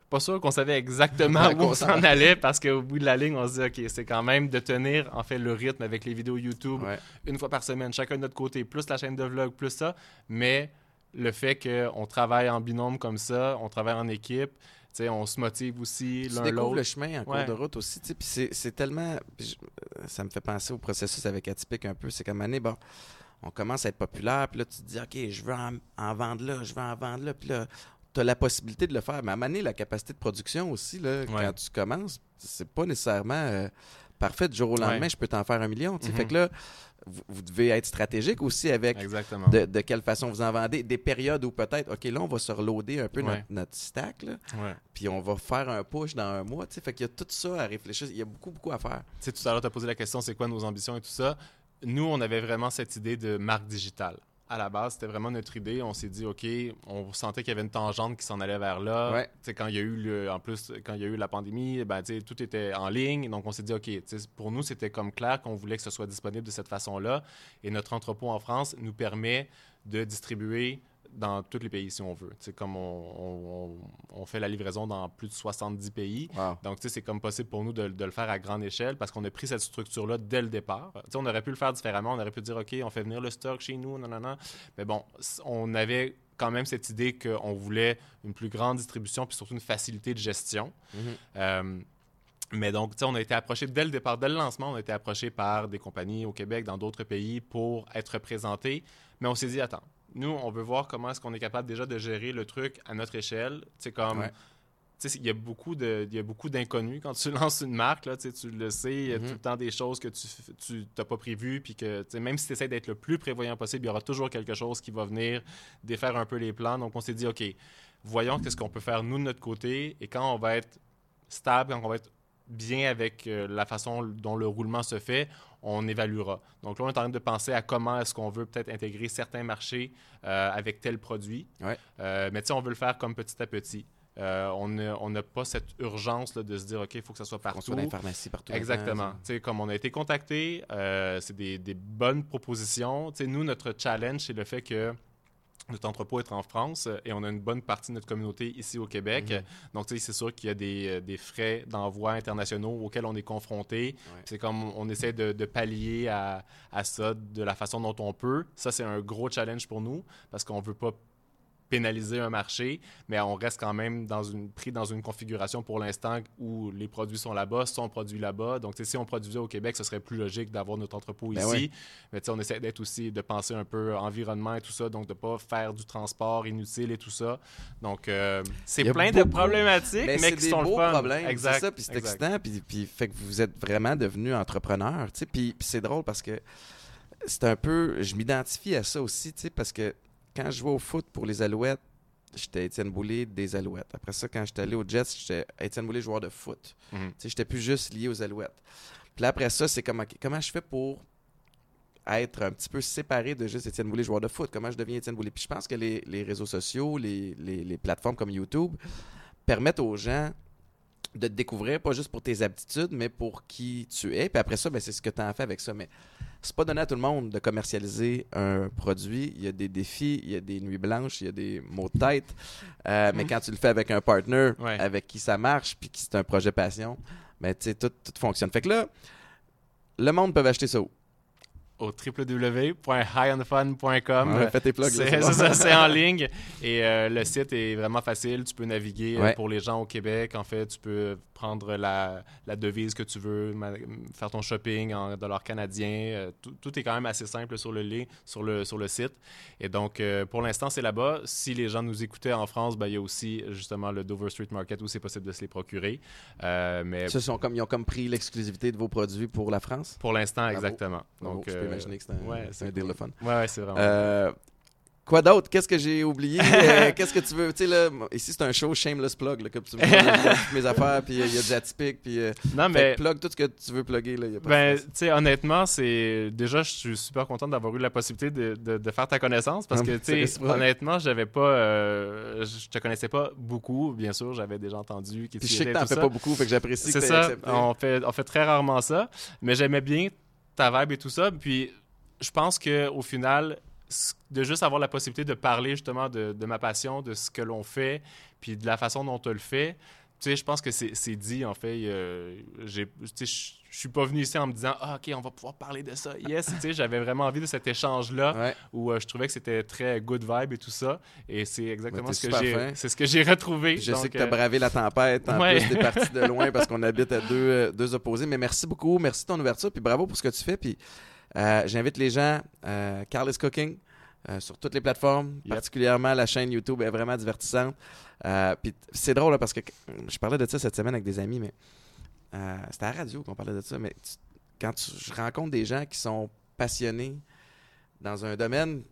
Speaker 2: Pas sûr qu'on savait exactement où on s'en allait parce qu'au bout de la ligne, on se dit, OK, c'est quand même de tenir en fait le rythme avec les vidéos YouTube
Speaker 1: Ouais.
Speaker 2: une fois par semaine, chacun de notre côté, plus la chaîne de vlog, plus ça. Mais le fait qu'on travaille en binôme comme ça, on travaille en équipe, tu sais, on se motive aussi
Speaker 1: Tu
Speaker 2: l'un
Speaker 1: découvres
Speaker 2: l'autre.
Speaker 1: le chemin en cours
Speaker 2: Ouais.
Speaker 1: de route aussi, tu puis c'est- c'est tellement... je- euh, ça me fait penser au processus avec Atypique un peu, c'est comme année, bon, on commence à être populaire, puis là, tu te dis, OK, je veux en, en vendre là, je veux en vendre là, puis là, tu as la possibilité de le faire, mais à maner la capacité de production aussi, là, quand tu commences, c'est pas nécessairement euh, parfait du jour au lendemain,
Speaker 2: Ouais.
Speaker 1: je peux t'en faire un million, tu
Speaker 2: Mhm.
Speaker 1: fait que là, vous, vous devez être stratégique aussi avec de, de quelle façon vous en vendez, des périodes où peut-être, OK, là, on va se reloader un peu
Speaker 2: Ouais.
Speaker 1: notre, notre stack, là,
Speaker 2: Ouais.
Speaker 1: puis on va faire un push dans un mois, fait qu'il y a tout ça à réfléchir, il y a beaucoup, beaucoup à faire.
Speaker 2: Tu sais, tout à l'heure, tu as posé la question, c'est quoi nos ambitions et tout ça? Nous, on avait vraiment cette idée de marque digitale. À la base, c'était vraiment notre idée. On s'est dit, OK, on sentait qu'il y avait une tangente qui s'en allait vers là.
Speaker 1: Ouais.
Speaker 2: Quand il y a eu, le, en plus, quand il y a eu la pandémie, ben, tout était en ligne. Donc, on s'est dit, OK, pour nous, c'était comme clair qu'on voulait que ce soit disponible de cette façon-là. Et notre entrepôt en France nous permet de distribuer dans tous les pays, si on veut. Tu sais, comme on, on- fait la livraison dans plus de 70 pays.
Speaker 1: Wow.
Speaker 2: Donc, c'est comme possible pour nous de, de le faire à grande échelle parce qu'on a pris cette structure-là dès le départ. Tu sais, on aurait pu le faire différemment. On aurait pu dire, OK, on fait venir le stock chez nous, non, non, non. Mais bon, on avait quand même cette idée qu'on voulait une plus grande distribution puis surtout une facilité de gestion.
Speaker 1: Mhm.
Speaker 2: Euh, mais donc, on a été approché dès le départ, dès le lancement, on a été approché par des compagnies au Québec, dans d'autres pays, pour être représentés. Mais on s'est dit, attends, nous, on veut voir comment est-ce qu'on est capable déjà de gérer le truc à notre échelle. Sais, comme...
Speaker 1: Ouais.
Speaker 2: Il y a beaucoup de, il y a beaucoup d'inconnus quand tu lances une marque, là, tu le sais, il y a
Speaker 1: Mhm.
Speaker 2: tout le temps des choses que tu tu t'as pas prévues, puis que, même si tu essaies d'être le plus prévoyant possible, il y aura toujours quelque chose qui va venir défaire un peu les plans. Donc, on s'est dit, OK, voyons qu'est-ce qu'on peut faire nous de notre côté, et quand on va être stable, quand on va être bien avec euh, la façon dont le roulement se fait, on évaluera. Donc là, on est en train de penser à comment est-ce qu'on veut peut-être intégrer certains marchés euh, avec tel produit.
Speaker 1: Ouais.
Speaker 2: Euh, mais tu sais, on veut le faire comme petit à petit. On n'a pas cette urgence là, de se dire, OK, il faut que ça soit partout.
Speaker 1: soit dans les pharmacies partout.
Speaker 2: Exactement. Tu sais, comme on a été contacté, c'est des, des bonnes propositions. Tu sais, nous, notre challenge, c'est le fait que notre entrepôt est en France euh, et on a une bonne partie de notre communauté ici au Québec.
Speaker 1: Mhm.
Speaker 2: Donc, tu sais, c'est sûr qu'il y a des, euh, des frais d'envoi internationaux auxquels on est confronté.
Speaker 1: Ouais.
Speaker 2: C'est comme on essaie de, de pallier à, à ça de la façon dont on peut. Ça, c'est un gros challenge pour nous parce qu'on veut pas pénaliser un marché, mais on reste quand même dans une, pris dans une configuration pour l'instant où les produits sont là-bas, sont produits là-bas. Donc, si on produisait au Québec, ce serait plus logique d'avoir notre entrepôt
Speaker 1: Ben
Speaker 2: ici.
Speaker 1: oui.
Speaker 2: Mais on essaie d'être aussi, de penser un peu environnement et tout ça, donc de pas faire du transport inutile et tout ça. Donc, euh, c'est plein de problématiques,
Speaker 1: Mais
Speaker 2: mais,
Speaker 1: c'est
Speaker 2: qui
Speaker 1: des
Speaker 2: sont
Speaker 1: beaux
Speaker 2: le fun.
Speaker 1: problèmes, c'est
Speaker 2: Exact,
Speaker 1: ça, puis c'est excitant, puis, puis fait que vous êtes vraiment devenu entrepreneur, puis, puis c'est drôle parce que c'est un peu, je m'identifie à ça aussi, parce que quand je jouais au foot pour les Alouettes, j'étais Étienne Boulay des Alouettes. Après ça, quand j'étais allé aux Jets, j'étais Étienne Boulay joueur de foot. Sais, j'étais plus juste lié aux Alouettes. Puis là, après ça, c'est comment, comment je fais pour être un petit peu séparé de juste Étienne Boulay, joueur de foot? Comment je deviens Étienne Boulay? Puis je pense que les, les réseaux sociaux, les, les- les plateformes comme YouTube permettent aux gens de te découvrir, pas juste pour tes aptitudes, mais pour qui tu es. Puis après ça, ben, c'est ce que tu en fait avec ça. Mais c'est pas donné à tout le monde de commercialiser un produit. Il y a des défis, il y a des nuits blanches, il y a des maux de tête. Euh, Mais quand tu le fais avec un partner,
Speaker 2: Ouais.
Speaker 1: avec qui ça marche, puis qui c'est un projet passion, ben, tu sais, tout, tout fonctionne. Fait que là, le monde peut acheter ça où?
Speaker 2: Au www.highandfun.com.
Speaker 1: Ouais, fais tes plugs.
Speaker 2: C'est ça, c'est en ligne. Et euh, le site est vraiment facile. Tu peux naviguer euh,
Speaker 1: Ouais.
Speaker 2: pour les gens au Québec. En fait, tu peux prendre la, la devise que tu veux, faire ton shopping en dollars canadiens. Euh, tout, tout est quand même assez simple sur le, lien- sur le, sur le site. Et donc, euh, pour l'instant, c'est là-bas. Si les gens nous écoutaient en France, ben, il y a aussi justement le Dover Street Market où c'est possible de se les procurer. Euh, mais
Speaker 1: ils, sont comme, ils ont comme pris l'exclusivité de vos produits pour la France?
Speaker 2: pour l'instant, exactement.
Speaker 1: Donc,
Speaker 2: euh,
Speaker 1: imaginer que c'est un,
Speaker 2: ouais,
Speaker 1: c'est un deal
Speaker 2: cool.
Speaker 1: de fun.
Speaker 2: Ouais, ouais, c'est vraiment.
Speaker 1: Euh, quoi d'autre? Qu'est-ce que j'ai oublié? Euh, Qu'est-ce que tu veux? Tu sais, là, ici, c'est un show shameless plug. Là, comme tu plug toutes mes affaires, puis euh, il y a du atypique, puis... euh,
Speaker 2: non, mais.
Speaker 1: que plug tout ce que tu veux plugger, là, il y a pas de
Speaker 2: Ben, tu sais, honnêtement, c'est déjà, je suis super content d'avoir eu la possibilité de, de- de faire ta connaissance parce que, tu sais, honnêtement, j'avais pas, je te connaissais pas beaucoup, bien sûr, j'avais déjà entendu
Speaker 1: Puis je sais que t'en fais pas beaucoup, fait que j'apprécie que
Speaker 2: C'est ça, on fait, on fait très rarement ça, mais j'aimais bien ta vibe et tout ça, puis je pense que au final, de juste avoir la possibilité de parler justement de, ma passion, de ce que l'on fait, puis de la façon dont on le fait, tu sais, je pense que c'est dit, en fait. euh, j'ai- tu sais, je suis pas venu ici en me disant ah, OK, on va pouvoir parler de ça. Yes, tu sais, j'avais vraiment envie de cet échange-là
Speaker 1: Ouais.
Speaker 2: où euh, je trouvais que c'était très good vibe et tout ça. Et c'est exactement ce que j'ai c'est ce que j'ai retrouvé.
Speaker 1: Puis je sais que tu as
Speaker 2: euh,
Speaker 1: bravé la tempête. En
Speaker 2: ouais.
Speaker 1: plus, t'es parti de loin parce qu'on habite à deux, euh, deux opposés. Mais merci beaucoup. Merci de ton ouverture. Puis bravo pour ce que tu fais. Puis euh, j'invite les gens, euh, Carl is Cooking, euh, sur toutes les plateformes,
Speaker 2: Yep.
Speaker 1: particulièrement la chaîne YouTube est vraiment divertissante. Euh, puis c'est drôle là, parce que je parlais de ça cette semaine avec des amis, mais euh, c'était à la radio qu'on parlait de ça. Mais tu- quand tu- je rencontre des gens qui sont passionnés dans un domaine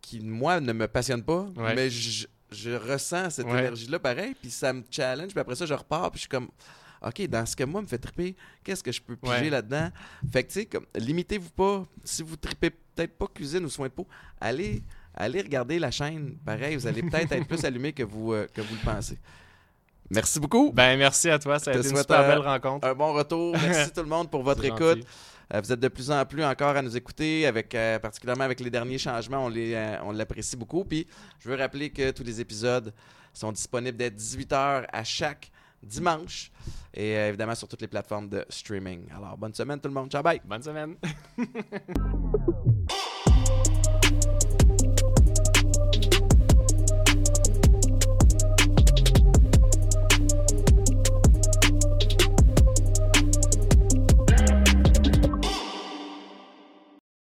Speaker 1: qui, moi, ne me passionne pas,
Speaker 2: Ouais.
Speaker 1: mais je, je ressens cette
Speaker 2: Ouais.
Speaker 1: énergie-là pareil, puis ça me challenge, puis après ça, je repars, puis je suis comme, OK, dans ce que moi me fait triper, qu'est-ce que je peux piger
Speaker 2: Ouais.
Speaker 1: là-dedans? Fait que, tu sais, comme, limitez-vous pas. Si vous tripez peut-être pas cuisine ou soin de peau, allez, allez regarder la chaîne. Pareil, vous allez peut-être être plus allumé que vous, euh, que vous le pensez. Merci beaucoup.
Speaker 2: Ben, merci à toi. Ça a été une super
Speaker 1: euh,
Speaker 2: belle rencontre.
Speaker 1: Un bon retour. Merci tout le monde pour votre écoute.
Speaker 2: gentil.
Speaker 1: Euh, vous êtes de plus en plus encore à nous écouter, avec euh, particulièrement avec les derniers changements, on les, euh, on l'apprécie beaucoup. Puis je veux rappeler que tous les épisodes sont disponibles dès 18h à chaque dimanche et euh, évidemment sur toutes les plateformes de streaming. Alors bonne semaine tout le monde, ciao bye.
Speaker 2: Bonne semaine.